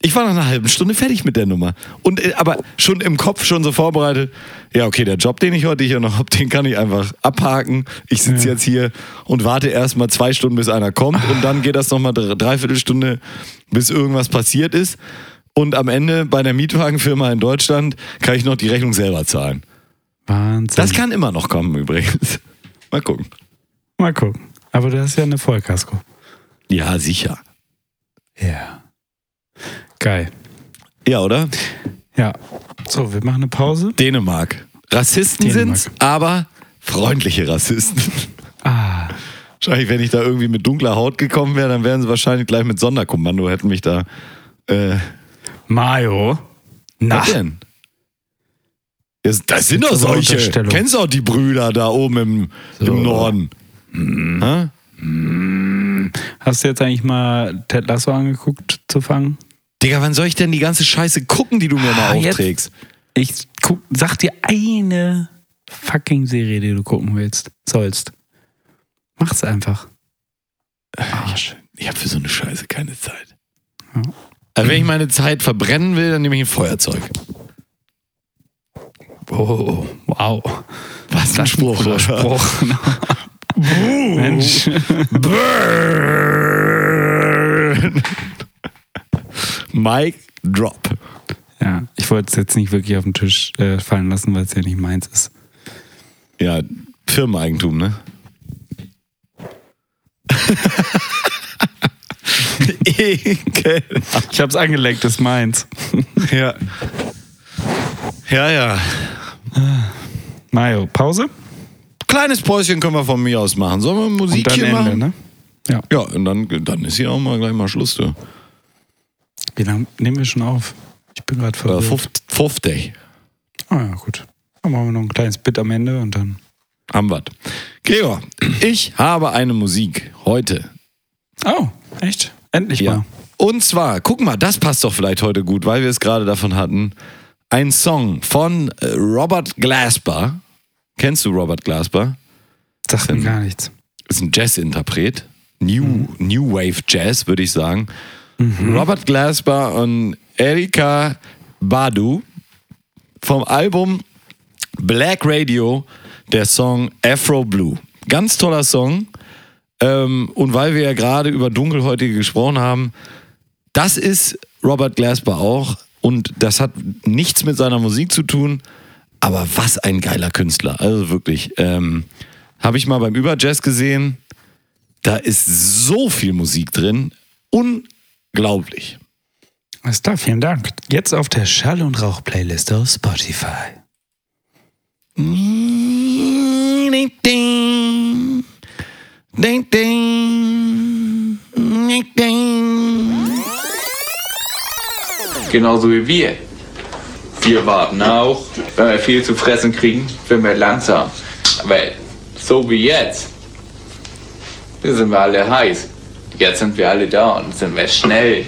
[SPEAKER 2] Ich war nach einer halben Stunde fertig mit der Nummer. Und äh, aber schon im Kopf schon so vorbereitet, ja, okay, der Job, den ich heute hier noch habe, den kann ich einfach abhaken. Ich sitze jetzt hier und warte erst mal zwei Stunden, bis einer kommt. Und dann geht das nochmal dre- dreiviertel Stunde, bis irgendwas passiert ist. Und am Ende bei der Mietwagenfirma in Deutschland kann ich noch die Rechnung selber zahlen.
[SPEAKER 3] Wahnsinn.
[SPEAKER 2] Das kann immer noch kommen übrigens. Mal gucken.
[SPEAKER 3] Mal gucken. Aber du hast ja eine Vollkasko.
[SPEAKER 2] Ja, sicher.
[SPEAKER 3] Ja. Geil.
[SPEAKER 2] Ja, oder?
[SPEAKER 3] Ja. So, wir machen eine Pause.
[SPEAKER 2] Dänemark. Rassisten
[SPEAKER 3] Dänemark.
[SPEAKER 2] sind's, aber freundliche Rassisten.
[SPEAKER 3] Ah.
[SPEAKER 2] Wahrscheinlich, wenn ich da irgendwie mit dunkler Haut gekommen wäre, dann wären sie wahrscheinlich gleich mit Sonderkommando, hätten mich da. Äh,
[SPEAKER 3] Mayo. Na.
[SPEAKER 2] was denn? Das, das sind
[SPEAKER 3] jetzt
[SPEAKER 2] doch solche. Kennst du auch die Brüder da oben im,
[SPEAKER 3] So.
[SPEAKER 2] im Norden? Ha?
[SPEAKER 3] Hast du jetzt eigentlich mal Ted Lasso angeguckt zu fangen?
[SPEAKER 2] Digga, wann soll ich denn die ganze Scheiße gucken, die du mir mal
[SPEAKER 3] Ah, jetzt-
[SPEAKER 2] aufträgst?
[SPEAKER 3] Ich guck, sag dir eine fucking Serie, die du gucken willst, sollst. Mach's einfach. Arsch.
[SPEAKER 2] Ich habe für so eine Scheiße keine Zeit.
[SPEAKER 3] Ja.
[SPEAKER 2] Also wenn ich meine Zeit verbrennen will, dann nehme ich ein Feuerzeug.
[SPEAKER 3] Oh, wow.
[SPEAKER 2] Was ein
[SPEAKER 3] Das ist ein
[SPEAKER 2] Spruch. oder?
[SPEAKER 3] Spruch. Mensch.
[SPEAKER 2] Burn. Mic drop.
[SPEAKER 3] Ja, ich wollte es jetzt nicht wirklich auf den Tisch äh, fallen lassen, weil es ja nicht meins ist.
[SPEAKER 2] Ja, Firmeneigentum, ne? Ekel.
[SPEAKER 3] Ich hab's angelenkt, ist meins.
[SPEAKER 2] Ja. Ja, ja.
[SPEAKER 3] Mayo, Pause?
[SPEAKER 2] Kleines Päuschen können wir von mir aus machen. Sollen wir Musik
[SPEAKER 3] dann
[SPEAKER 2] hier
[SPEAKER 3] Ende,
[SPEAKER 2] machen?
[SPEAKER 3] ne? Ja.
[SPEAKER 2] Ja, und dann, dann ist hier auch mal gleich mal Schluss. Du.
[SPEAKER 3] Wie lange nehmen wir schon auf? Ich bin gerade
[SPEAKER 2] Äh,
[SPEAKER 3] verwirrt.
[SPEAKER 2] 50.
[SPEAKER 3] Ah ja, gut. Dann machen wir noch ein kleines Bit am Ende und dann.
[SPEAKER 2] Haben wir. Gregor, ich habe eine Musik heute.
[SPEAKER 3] Oh, echt? Endlich
[SPEAKER 2] Ja.
[SPEAKER 3] mal.
[SPEAKER 2] Und zwar, guck mal, das passt doch vielleicht heute gut, weil wir es gerade davon hatten. Ein Song von äh, Robert Glasper. Kennst du Robert Glasper?
[SPEAKER 3] Sagt mir gar nichts.
[SPEAKER 2] Ist ein Jazz-Interpret. New, New Wave Jazz, würde ich sagen. Robert Glasper und Erika Badu vom Album Black Radio der Song Afro Blue. Ganz toller Song. Ähm, und weil wir ja gerade über Dunkelhäutige gesprochen haben, das ist Robert Glasper auch. Und das hat nichts mit seiner Musik zu tun. Aber was ein geiler Künstler. Also wirklich. Ähm, Habe ich mal beim Überjazz gesehen. Da ist so viel Musik drin. Unglaublich.
[SPEAKER 3] Alles klar, vielen Dank. Jetzt auf der Schall- und Rauch-Playlist auf Spotify.
[SPEAKER 2] Ding, ding. Ding, ding. Ding, ding.
[SPEAKER 5] Genauso wie wir. Wir warten auch, wenn wir viel zu fressen kriegen, sind wir langsam. Aber so wie jetzt, sind wir alle heiß. Jetzt sind wir alle da und sind wir schnell.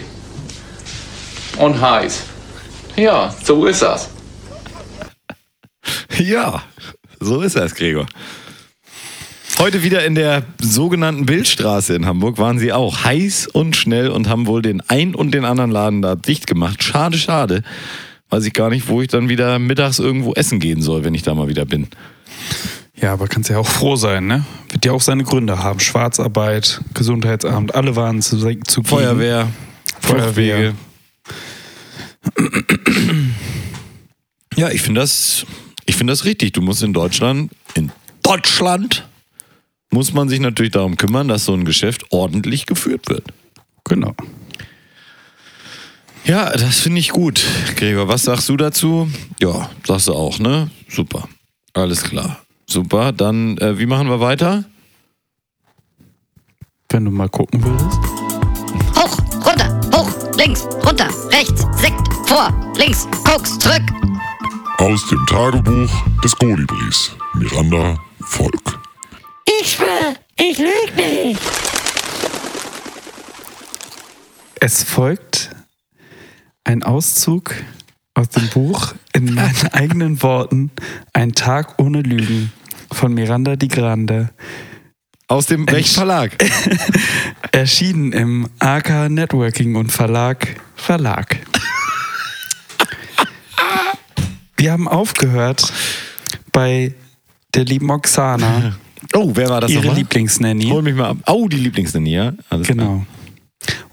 [SPEAKER 5] Und heiß. Ja, so ist das.
[SPEAKER 2] Ja, so ist das, Gregor. Heute wieder in der sogenannten Bildstraße in Hamburg waren sie auch heiß und schnell und haben wohl den ein und den anderen Laden da dicht gemacht. Schade, schade. Weiß ich gar nicht, wo ich dann wieder mittags irgendwo essen gehen soll, wenn ich da mal wieder bin.
[SPEAKER 3] Ja, aber kannst ja auch froh sein, ne? Wird ja auch seine Gründe haben. Schwarzarbeit, Gesundheitsamt, alle waren zu, zu
[SPEAKER 2] Feuerwehr. Fluchtwege. Ja, ich finde das, ich finde das richtig. Du musst in Deutschland, in Deutschland, muss man sich natürlich darum kümmern, dass so ein Geschäft ordentlich geführt wird.
[SPEAKER 3] Genau.
[SPEAKER 2] Ja, das finde ich gut. Gregor, was sagst du dazu? Ja, sagst du auch, ne? Super. Alles klar. Super. Dann, äh, wie machen wir weiter?
[SPEAKER 3] Wenn du mal gucken würdest.
[SPEAKER 6] Hoch, runter, hoch, links, runter, rechts, Sekt, vor, links, Koks, zurück.
[SPEAKER 1] Aus dem Tagebuch des Kolibris. Miranda Volk.
[SPEAKER 6] Ich schwör, ich lüg nicht.
[SPEAKER 3] Es folgt ein Auszug aus dem Buch in meinen eigenen Worten Ein Tag ohne Lügen von Miranda Di Grande.
[SPEAKER 2] Aus dem welchen Verlag?
[SPEAKER 3] Erschienen im AK Networking und Verlag Verlag. Wir haben aufgehört bei der lieben Oksana,
[SPEAKER 2] Oh, wer war das
[SPEAKER 3] ihre? Lieblingsnanny.
[SPEAKER 2] Hol mich mal ab. Oh, die Lieblingsnanny, ja? Alles klar.
[SPEAKER 3] Genau.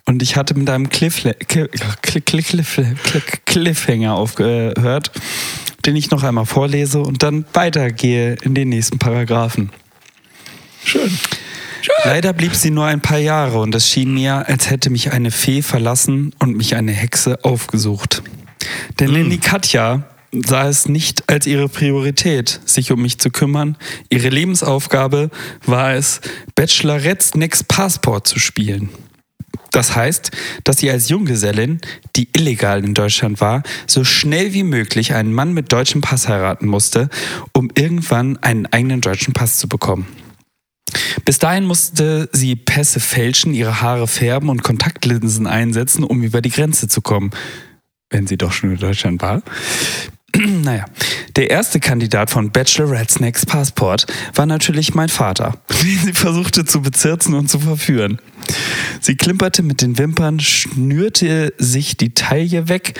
[SPEAKER 3] Und ich hatte mit einem Cliffle Cliff Cliff Cliff Cliff Cliffhanger aufgehört, den ich noch einmal vorlese und dann weitergehe in den nächsten Paragraphen.
[SPEAKER 2] Schön.
[SPEAKER 3] Leider blieb sie nur ein paar Jahre und es schien mir, als hätte mich eine Fee verlassen und mich eine Hexe aufgesucht. Denn Nanny Katja sah es nicht als ihre Priorität, sich um mich zu kümmern. Ihre Lebensaufgabe war es, Bachelorette's Next Passport zu spielen. Das heißt, dass sie als Junggesellin, die illegal in Deutschland war, so schnell wie möglich einen Mann mit deutschem Pass heiraten musste, um irgendwann einen eigenen deutschen Pass zu bekommen. Bis dahin musste sie Pässe fälschen, ihre Haare färben und Kontaktlinsen einsetzen, um über die Grenze zu kommen. Wenn sie doch schon in Deutschland war. Naja, der erste Kandidat von Bachelorette's Next Passport war natürlich mein Vater, den sie versuchte zu bezirzen und zu verführen. Sie klimperte mit den Wimpern, schnürte sich die Taille weg,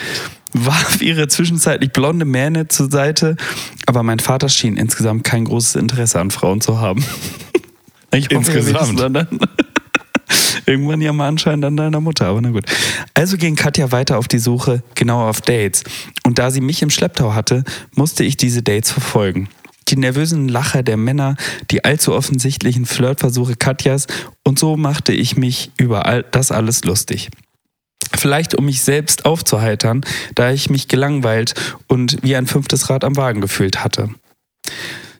[SPEAKER 3] warf ihre zwischenzeitlich blonde Mähne zur Seite, aber mein Vater schien insgesamt kein großes Interesse an Frauen zu haben. Ich hoffe,
[SPEAKER 2] Insgesamt.
[SPEAKER 3] Irgendwann ja mal anscheinend an deiner Mutter, aber na gut. Also ging Katja weiter auf die Suche, genau auf Dates. Und da sie mich im Schlepptau hatte, musste ich diese Dates verfolgen. Die nervösen Lacher der Männer, die allzu offensichtlichen Flirtversuche Katjas und so machte ich mich über all das alles lustig. Vielleicht um mich selbst aufzuheitern, da ich mich gelangweilt und wie ein fünftes Rad am Wagen gefühlt hatte.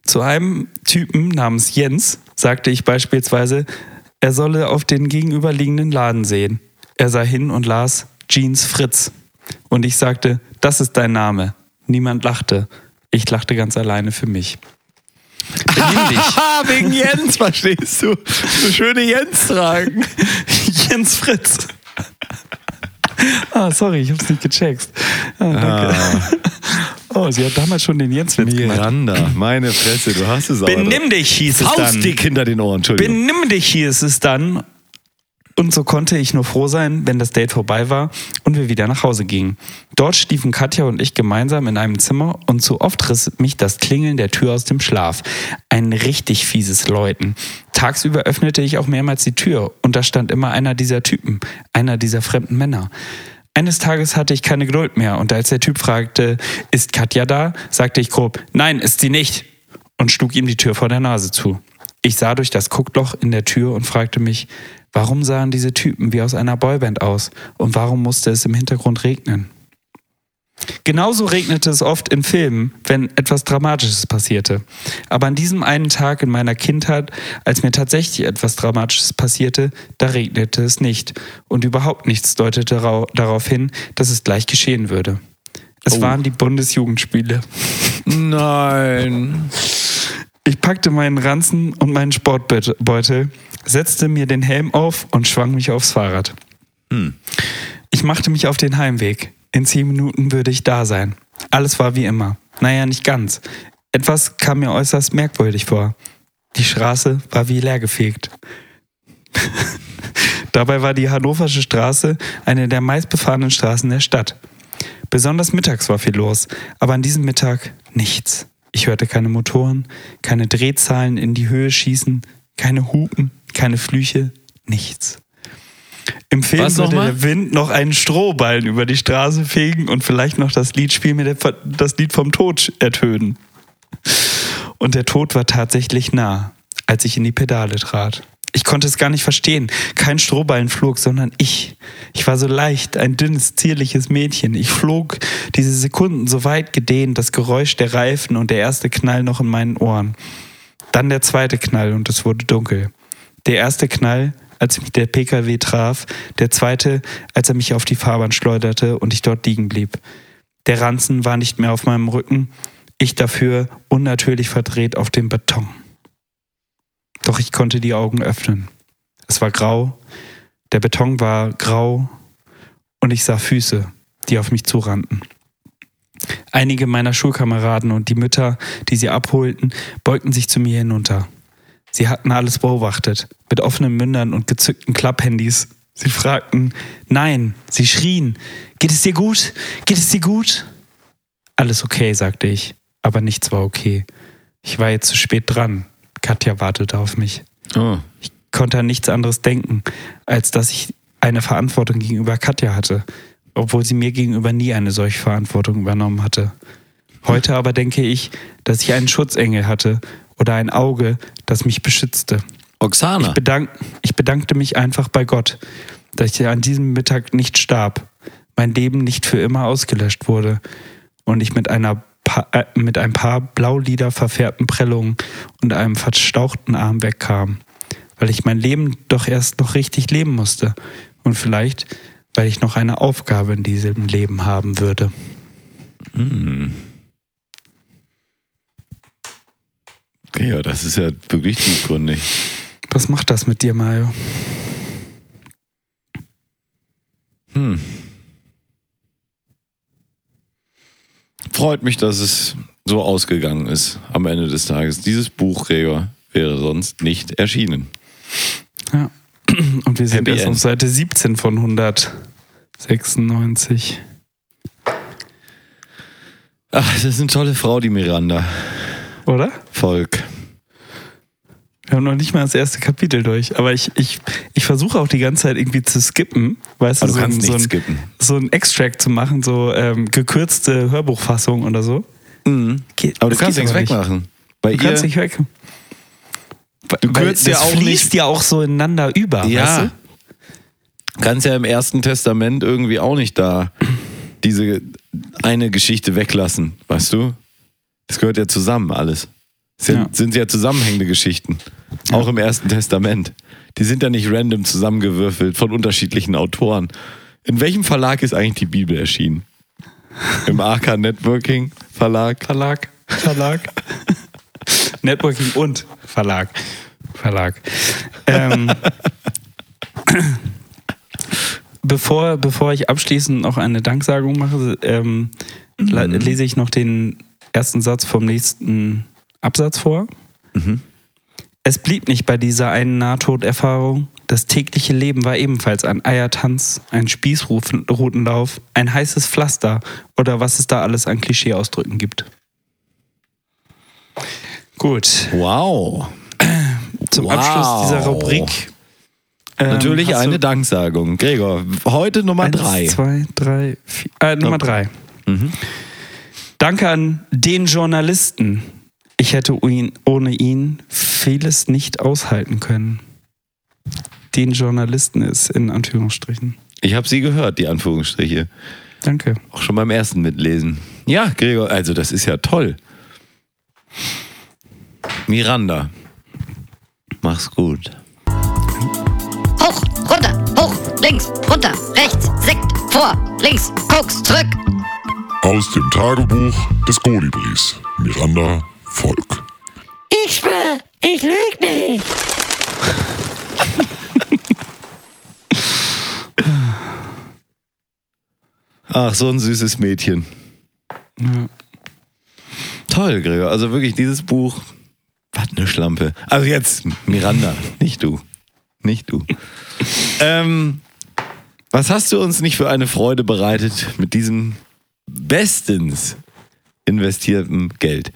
[SPEAKER 3] Zu einem Typen namens Jens sagte ich beispielsweise, er solle auf den gegenüberliegenden Laden sehen. Er sah hin und las Jeans Fritz. Und ich sagte, das ist dein Name. Niemand lachte. Ich lachte ganz alleine für mich. Benimm dich.
[SPEAKER 2] Ah, wegen Jens, verstehst du? So schöne Jens tragen.
[SPEAKER 3] Jens Fritz. Ah, sorry, ich hab's nicht gecheckt. Ah, danke. Oh, sie hat damals schon den Jens-Witz gemacht.
[SPEAKER 2] Miranda, meine Fresse, du hast es aber.
[SPEAKER 3] Benimm dich, hieß es dann.
[SPEAKER 2] Faustdick hinter den Ohren, Entschuldigung.
[SPEAKER 3] Benimm dich, hieß es dann. Und so konnte ich nur froh sein, wenn das Date vorbei war und wir wieder nach Hause gingen. Dort schliefen Katja und ich gemeinsam in einem Zimmer und zu oft riss mich das Klingeln der Tür aus dem Schlaf. Ein richtig fieses Läuten. Tagsüber öffnete ich auch mehrmals die Tür und da stand immer einer dieser Typen, einer dieser fremden Männer. Eines Tages hatte ich keine Geduld mehr und als der Typ fragte, ist Katja da, sagte ich grob, nein, ist sie nicht und schlug ihm die Tür vor der Nase zu. Ich sah durch das Guckloch in der Tür und fragte mich, warum sahen diese Typen wie aus einer Boyband aus und warum musste es im Hintergrund regnen? Genauso regnete es oft in Filmen, wenn etwas Dramatisches passierte. Aber an diesem einen Tag in meiner Kindheit, als mir tatsächlich etwas Dramatisches passierte, da regnete es nicht. Und überhaupt nichts deutete rau- darauf hin, dass es gleich geschehen würde. Es waren die Bundesjugendspiele.
[SPEAKER 2] Nein.
[SPEAKER 3] Ich packte meinen Ranzen und meinen Sportbeutel, setzte mir den Helm auf und schwang mich aufs Fahrrad. Ich machte mich auf den Heimweg. In zehn Minuten würde ich da sein. Alles war wie immer. Naja, nicht ganz. Etwas kam mir äußerst merkwürdig vor. Die Straße war wie leergefegt. Dabei war die Hannoversche Straße eine der meistbefahrenen Straßen der Stadt. Besonders mittags war viel los, aber an diesem Mittag nichts. Ich hörte keine Motoren, keine Drehzahlen in die Höhe schießen, keine Hupen, keine Flüche, nichts. Im Film
[SPEAKER 2] Was
[SPEAKER 3] würde der Wind noch einen Strohballen über die Straße fegen und vielleicht noch das Lied spielen mir der- das Lied vom Tod ertönen. Und der Tod war tatsächlich nah, als ich in die Pedale trat. Ich konnte es gar nicht verstehen. Kein Strohballen flog, sondern ich. Ich war so leicht, ein dünnes, zierliches Mädchen. Ich flog diese Sekunden so weit gedehnt, das Geräusch der Reifen und der erste Knall noch in meinen Ohren. Dann der zweite Knall und es wurde dunkel. Der erste Knall, als mich der PKW traf, der zweite, als er mich auf die Fahrbahn schleuderte und ich dort liegen blieb. Der Ranzen war nicht mehr auf meinem Rücken, ich dafür unnatürlich verdreht auf dem Beton. Doch ich konnte die Augen öffnen. Es war grau, der Beton war grau und ich sah Füße, die auf mich zurannten. Einige meiner Schulkameraden und die Mütter, die sie abholten, beugten sich zu mir hinunter. Sie hatten alles beobachtet, mit offenen Mündern und gezückten Klapphandys. Sie fragten, nein, sie schrien, geht es dir gut? Geht es dir gut? Alles okay, sagte ich, aber nichts war okay. Ich war jetzt zu spät dran. Katja wartete auf mich.
[SPEAKER 2] Oh.
[SPEAKER 3] Ich konnte an nichts anderes denken, als dass ich eine Verantwortung gegenüber Katja hatte, obwohl sie mir gegenüber nie eine solche Verantwortung übernommen hatte. Heute aber denke ich, dass ich einen Schutzengel hatte oder ein Auge, das mich beschützte.
[SPEAKER 2] Oksana.
[SPEAKER 3] Ich, bedank, ich bedankte mich einfach bei Gott, dass ich an diesem Mittag nicht starb, mein Leben nicht für immer ausgelöscht wurde und ich mit einer äh, mit ein paar blaulila verfärbten Prellungen und einem verstauchten Arm wegkam, weil ich mein Leben doch erst noch richtig leben musste und vielleicht, weil ich noch eine Aufgabe in diesem Leben haben würde.
[SPEAKER 2] Ja, das ist ja wirklich tiefgründig.
[SPEAKER 3] Was macht das mit dir, Mario?
[SPEAKER 2] Hm. Freut mich, dass es so ausgegangen ist am Ende des Tages. Dieses Buch, Gregor, wäre sonst nicht erschienen.
[SPEAKER 3] Ja. Und wir sind
[SPEAKER 2] Happy
[SPEAKER 3] erst
[SPEAKER 2] End.
[SPEAKER 3] auf Seite 17 von 196.
[SPEAKER 2] Ach, das ist eine tolle Frau, die Miranda.
[SPEAKER 3] Oder?
[SPEAKER 2] Volk.
[SPEAKER 3] Wir haben noch nicht mal das erste Kapitel durch, aber ich, ich, ich versuche auch die ganze Zeit irgendwie zu skippen, weißt
[SPEAKER 2] Aber
[SPEAKER 3] du,
[SPEAKER 2] du
[SPEAKER 3] so, ein,
[SPEAKER 2] kannst
[SPEAKER 3] so,
[SPEAKER 2] nicht
[SPEAKER 3] ein,
[SPEAKER 2] skippen.
[SPEAKER 3] so ein Extract zu machen, so ähm, gekürzte Hörbuchfassung oder so.
[SPEAKER 2] Mhm.
[SPEAKER 3] Geht-
[SPEAKER 2] Aber du kannst nichts wegmachen. Bei
[SPEAKER 3] Du kannst
[SPEAKER 2] ihr,
[SPEAKER 3] nicht weg.
[SPEAKER 2] Du kürzt ja auch
[SPEAKER 3] fließt
[SPEAKER 2] nicht-
[SPEAKER 3] ja auch so ineinander über,
[SPEAKER 2] ja,
[SPEAKER 3] weißt du?
[SPEAKER 2] kannst ja im Ersten Testament irgendwie auch nicht da diese eine Geschichte weglassen, weißt du? Das gehört ja zusammen alles. Sind,
[SPEAKER 3] Ja.
[SPEAKER 2] sind ja zusammenhängende Geschichten. Auch im Ersten Testament. Die sind ja nicht random zusammengewürfelt von unterschiedlichen Autoren. In welchem Verlag ist eigentlich die Bibel erschienen? Im AK Networking Verlag?
[SPEAKER 3] Verlag. Verlag. Networking und Verlag. Verlag. Ähm, bevor, bevor ich abschließend noch eine Danksagung mache, ähm, la- lese ich noch den ersten Satz vom nächsten Absatz vor. Es blieb nicht bei dieser einen Nahtoderfahrung. Das tägliche Leben war ebenfalls ein Eiertanz, ein Spießrutenlauf, ein heißes Pflaster oder was es da alles an Klischeeausdrücken gibt. Gut,
[SPEAKER 2] Wow.
[SPEAKER 3] zum
[SPEAKER 2] Wow.
[SPEAKER 3] Abschluss dieser Rubrik. ähm,
[SPEAKER 2] Natürlich eine Danksagung. Gregor, heute Nummer
[SPEAKER 3] eins,
[SPEAKER 2] drei.
[SPEAKER 3] zwei, drei, vier. Äh, Nummer drei.
[SPEAKER 2] Mhm.
[SPEAKER 3] Danke an den Journalisten. Ich hätte ihn, ohne ihn vieles nicht aushalten können. Den Journalisten ist in Anführungsstrichen.
[SPEAKER 2] Ich habe sie gehört, die Anführungsstriche.
[SPEAKER 3] Danke.
[SPEAKER 2] Auch schon beim ersten mitlesen. Ja, Gregor, also das ist ja toll. Miranda. Mach's gut.
[SPEAKER 6] Hoch, runter, hoch, links, runter, rechts, Sekt, vor, links, Koks, zurück.
[SPEAKER 1] Aus dem Tagebuch des Kolibris. Miranda Volk.
[SPEAKER 6] Ich schwör, ich lüg nicht.
[SPEAKER 2] Ach, so ein süßes Mädchen. Toll, Gregor. Also wirklich, dieses Buch, was eine Schlampe. Also jetzt, Miranda, nicht du. Nicht du. ähm, was hast du uns nicht für eine Freude bereitet mit diesem bestens investierten Geld?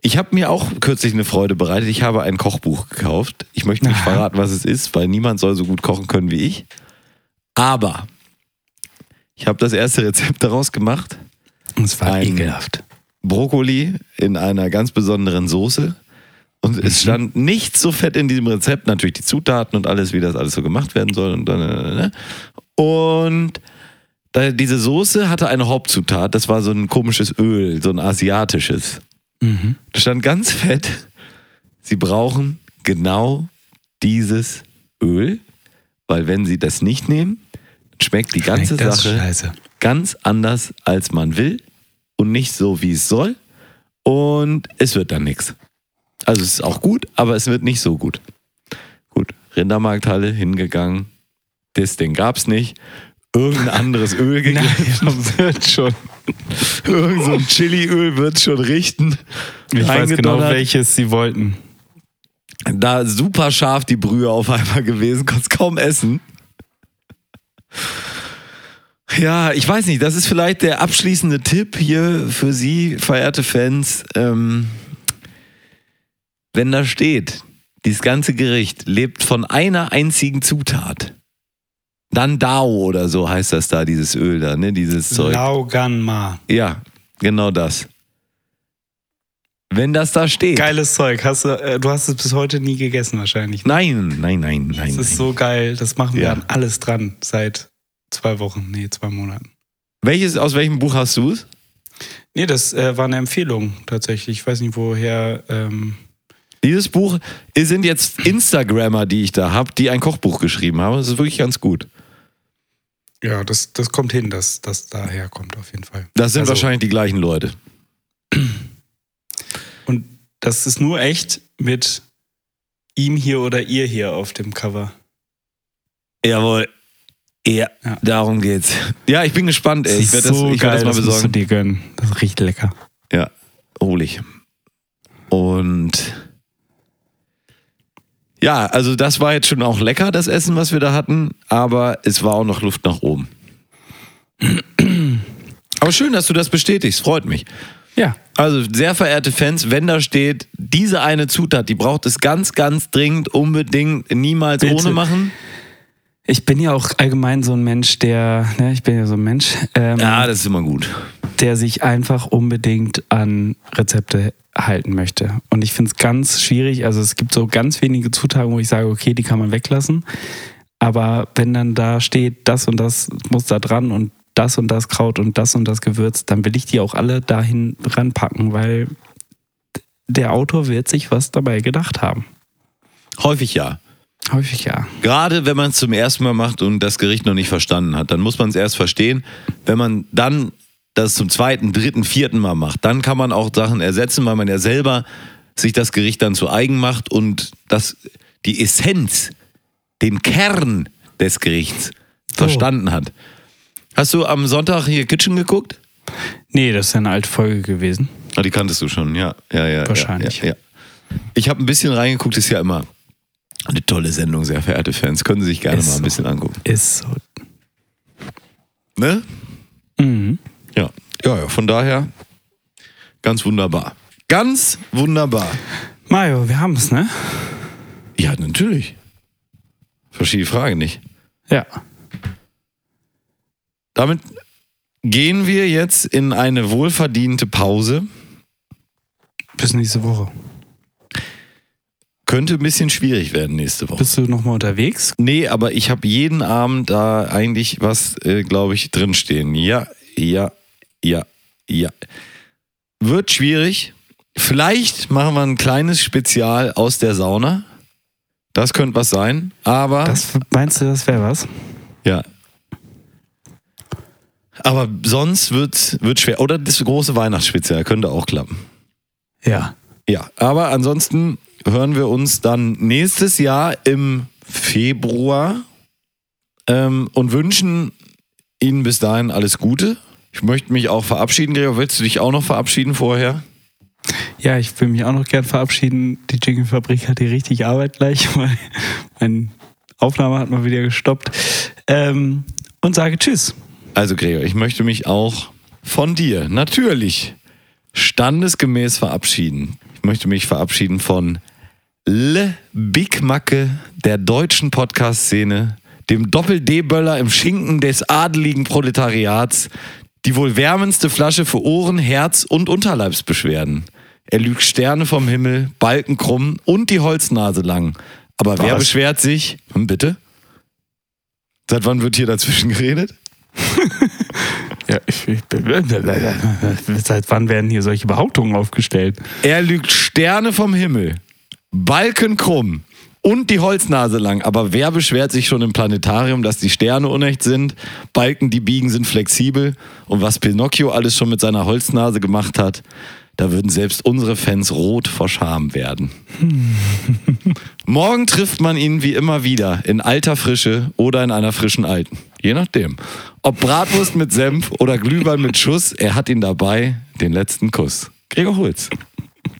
[SPEAKER 2] Ich habe mir auch kürzlich eine Freude bereitet. Ich habe ein Kochbuch gekauft. Ich möchte nicht verraten, was es ist, weil niemand soll so gut kochen können wie ich. Aber ich habe das erste Rezept daraus gemacht.
[SPEAKER 3] Es war
[SPEAKER 2] Ein-
[SPEAKER 3] ekelhaft.
[SPEAKER 2] Brokkoli in einer ganz besonderen Soße. Und es stand nicht so fett in diesem Rezept, natürlich die Zutaten und alles, wie das alles so gemacht werden soll. Und, dann, äh, und diese Soße hatte eine Hauptzutat, das war so ein komisches Öl, so ein asiatisches.
[SPEAKER 3] Mhm.
[SPEAKER 2] Da stand ganz fett, sie brauchen genau dieses Öl, weil wenn sie das nicht nehmen, schmeckt die ganze
[SPEAKER 3] Schmeckt das
[SPEAKER 2] Sache
[SPEAKER 3] Scheiße.
[SPEAKER 2] ganz anders, als man will und nicht so, wie es soll. Und es wird dann nichts. Also es ist auch gut, aber es wird nicht so gut. Gut, Rindermarkthalle hingegangen. Das Ding gab's nicht. Irgendein anderes Öl gegriffen.
[SPEAKER 3] wird schon.
[SPEAKER 2] Irgend so ein Chiliöl wird schon richten.
[SPEAKER 3] Ich weiß genau, welches sie wollten.
[SPEAKER 2] Da super scharf die Brühe auf einmal gewesen, konntest kaum essen. Ja, ich weiß nicht, das ist vielleicht der abschließende Tipp hier für Sie, verehrte Fans. Ähm, wenn da steht, dieses ganze Gericht lebt von einer einzigen Zutat. Dann Dao oder so heißt das da, dieses Öl da, ne? Dieses Zeug.
[SPEAKER 3] Lauganma.
[SPEAKER 2] Ja, genau das. Wenn das da steht.
[SPEAKER 3] Geiles Zeug. Hast du, äh, du hast es bis heute nie gegessen wahrscheinlich. ne?
[SPEAKER 2] Nein, nein, nein, nein.
[SPEAKER 3] Das ist
[SPEAKER 2] nein.
[SPEAKER 3] so geil. Das machen wir
[SPEAKER 2] Ja.
[SPEAKER 3] an alles dran seit zwei Wochen. Nee, zwei Monaten.
[SPEAKER 2] Welches, aus welchem Buch hast du es?
[SPEAKER 3] Nee, das äh, war eine Empfehlung tatsächlich. Ich weiß nicht, woher. Ähm,
[SPEAKER 2] Dieses Buch es sind jetzt Instagrammer, die ich da habe, die ein Kochbuch geschrieben haben. Das ist wirklich ganz gut.
[SPEAKER 3] Ja, das, das kommt hin, dass das daher kommt auf jeden Fall.
[SPEAKER 2] Das sind
[SPEAKER 3] Also-
[SPEAKER 2] wahrscheinlich die gleichen Leute.
[SPEAKER 3] Und das ist nur echt mit ihm hier oder ihr hier auf dem Cover.
[SPEAKER 2] Jawohl. Ja,
[SPEAKER 3] Ja.
[SPEAKER 2] darum geht's. Ja, ich bin gespannt, ey. Ich werde das, ich werd das mal
[SPEAKER 3] musst du
[SPEAKER 2] besorgen.
[SPEAKER 3] dir gönnen. Das riecht lecker.
[SPEAKER 2] Ja, hol ich. Und ja, also das war jetzt schon auch lecker, das Essen, was wir da hatten, aber es war auch noch Luft nach oben. Aber schön, dass du das bestätigst, freut mich.
[SPEAKER 3] Ja.
[SPEAKER 2] Also, sehr verehrte Fans, wenn da steht, diese eine Zutat, die braucht es ganz, ganz dringend, unbedingt, niemals
[SPEAKER 3] Bitte.
[SPEAKER 2] ohne machen.
[SPEAKER 3] Ich bin ja auch allgemein so ein Mensch, der, ne, ich bin ja so ein Mensch, ähm,
[SPEAKER 2] Ja, das ist immer gut.
[SPEAKER 3] der sich einfach unbedingt an Rezepte halten möchte. Und ich finde es ganz schwierig. Also es gibt so ganz wenige Zutaten, wo ich sage, okay, die kann man weglassen. Aber wenn dann da steht, das und das muss da dran und das und das Kraut und das und das Gewürz, dann will ich die auch alle dahin ranpacken, weil der Autor wird sich was dabei gedacht haben.
[SPEAKER 2] Häufig ja.
[SPEAKER 3] Häufig ja.
[SPEAKER 2] Gerade wenn man es zum ersten Mal macht und das Gericht noch nicht verstanden hat, dann muss man es erst verstehen. Wenn man dann das zum zweiten, dritten, vierten Mal macht, dann kann man auch Sachen ersetzen, weil man ja selber sich das Gericht dann zu eigen macht und das, die Essenz, den Kern des Gerichts verstanden hat. Hast du am Sonntag hier Kitchen geguckt?
[SPEAKER 3] Nee, das ist ja eine alte Folge gewesen.
[SPEAKER 2] Ah, die kanntest du schon, ja. ja, ja
[SPEAKER 3] Wahrscheinlich.
[SPEAKER 2] Ja, ja. Ich habe ein bisschen reingeguckt, ist ja immer eine tolle Sendung, sehr verehrte Fans. Können Sie sich gerne
[SPEAKER 3] Ist
[SPEAKER 2] mal ein
[SPEAKER 3] so.
[SPEAKER 2] bisschen angucken.
[SPEAKER 3] Ist so.
[SPEAKER 2] Ne?
[SPEAKER 3] Mhm.
[SPEAKER 2] Ja. ja, ja, von daher ganz wunderbar. Ganz wunderbar.
[SPEAKER 3] Mario, wir haben es, ne?
[SPEAKER 2] Ja, natürlich. Verstehe die Frage nicht.
[SPEAKER 3] Ja.
[SPEAKER 2] Damit gehen wir jetzt in eine wohlverdiente Pause.
[SPEAKER 3] Bis nächste Woche.
[SPEAKER 2] Könnte ein bisschen schwierig werden nächste Woche.
[SPEAKER 3] Bist du nochmal unterwegs?
[SPEAKER 2] Nee, aber ich habe jeden Abend da eigentlich was, äh, glaube ich, drinstehen. Ja, ja, ja, ja. Wird schwierig. Vielleicht machen wir ein kleines Spezial aus der Sauna. Das könnte was sein. Aber
[SPEAKER 3] Das, meinst du, das wäre was?
[SPEAKER 2] ja. Aber sonst wird wird schwer. Oder das große Weihnachtsspezial könnte auch klappen.
[SPEAKER 3] Ja.
[SPEAKER 2] Ja, aber ansonsten hören wir uns dann nächstes Jahr im Februar ähm, und wünschen Ihnen bis dahin alles Gute. Ich möchte mich auch verabschieden, Gregor. Willst du dich auch noch verabschieden vorher?
[SPEAKER 3] Ja, ich will mich auch noch gern verabschieden. Die Jingle-Fabrik hat die richtig Arbeit gleich, weil meine Aufnahme hat mal wieder gestoppt. Ähm, und sage Tschüss.
[SPEAKER 2] Also, Gregor, ich möchte mich auch von dir natürlich standesgemäß verabschieden. Ich möchte mich verabschieden von Le Big Macke der deutschen Podcast-Szene, dem Doppel-D-Böller im Schinken des adeligen Proletariats, die wohl wärmendste Flasche für Ohren, Herz und Unterleibsbeschwerden. Er lügt Sterne vom Himmel, Balken krumm und die Holznase lang. Aber wer
[SPEAKER 3] Was?
[SPEAKER 2] beschwert sich? Hm, bitte? Seit wann wird hier dazwischen geredet?
[SPEAKER 3] Ja, ich, ich, seit wann werden hier solche Behauptungen aufgestellt?
[SPEAKER 2] Er lügt Sterne vom Himmel, Balken krumm und die Holznase lang. Aber wer beschwert sich schon im Planetarium, dass die Sterne unecht sind, Balken, die biegen, sind flexibel und was Pinocchio alles schon mit seiner Holznase gemacht hat, da würden selbst unsere Fans rot vor Scham werden. Morgen trifft man ihn wie immer wieder in alter Frische oder in einer frischen Alten. Je nachdem. Ob Bratwurst mit Senf oder Glühwein mit Schuss, er hat ihn dabei, den letzten Kuss. Gregor Holz.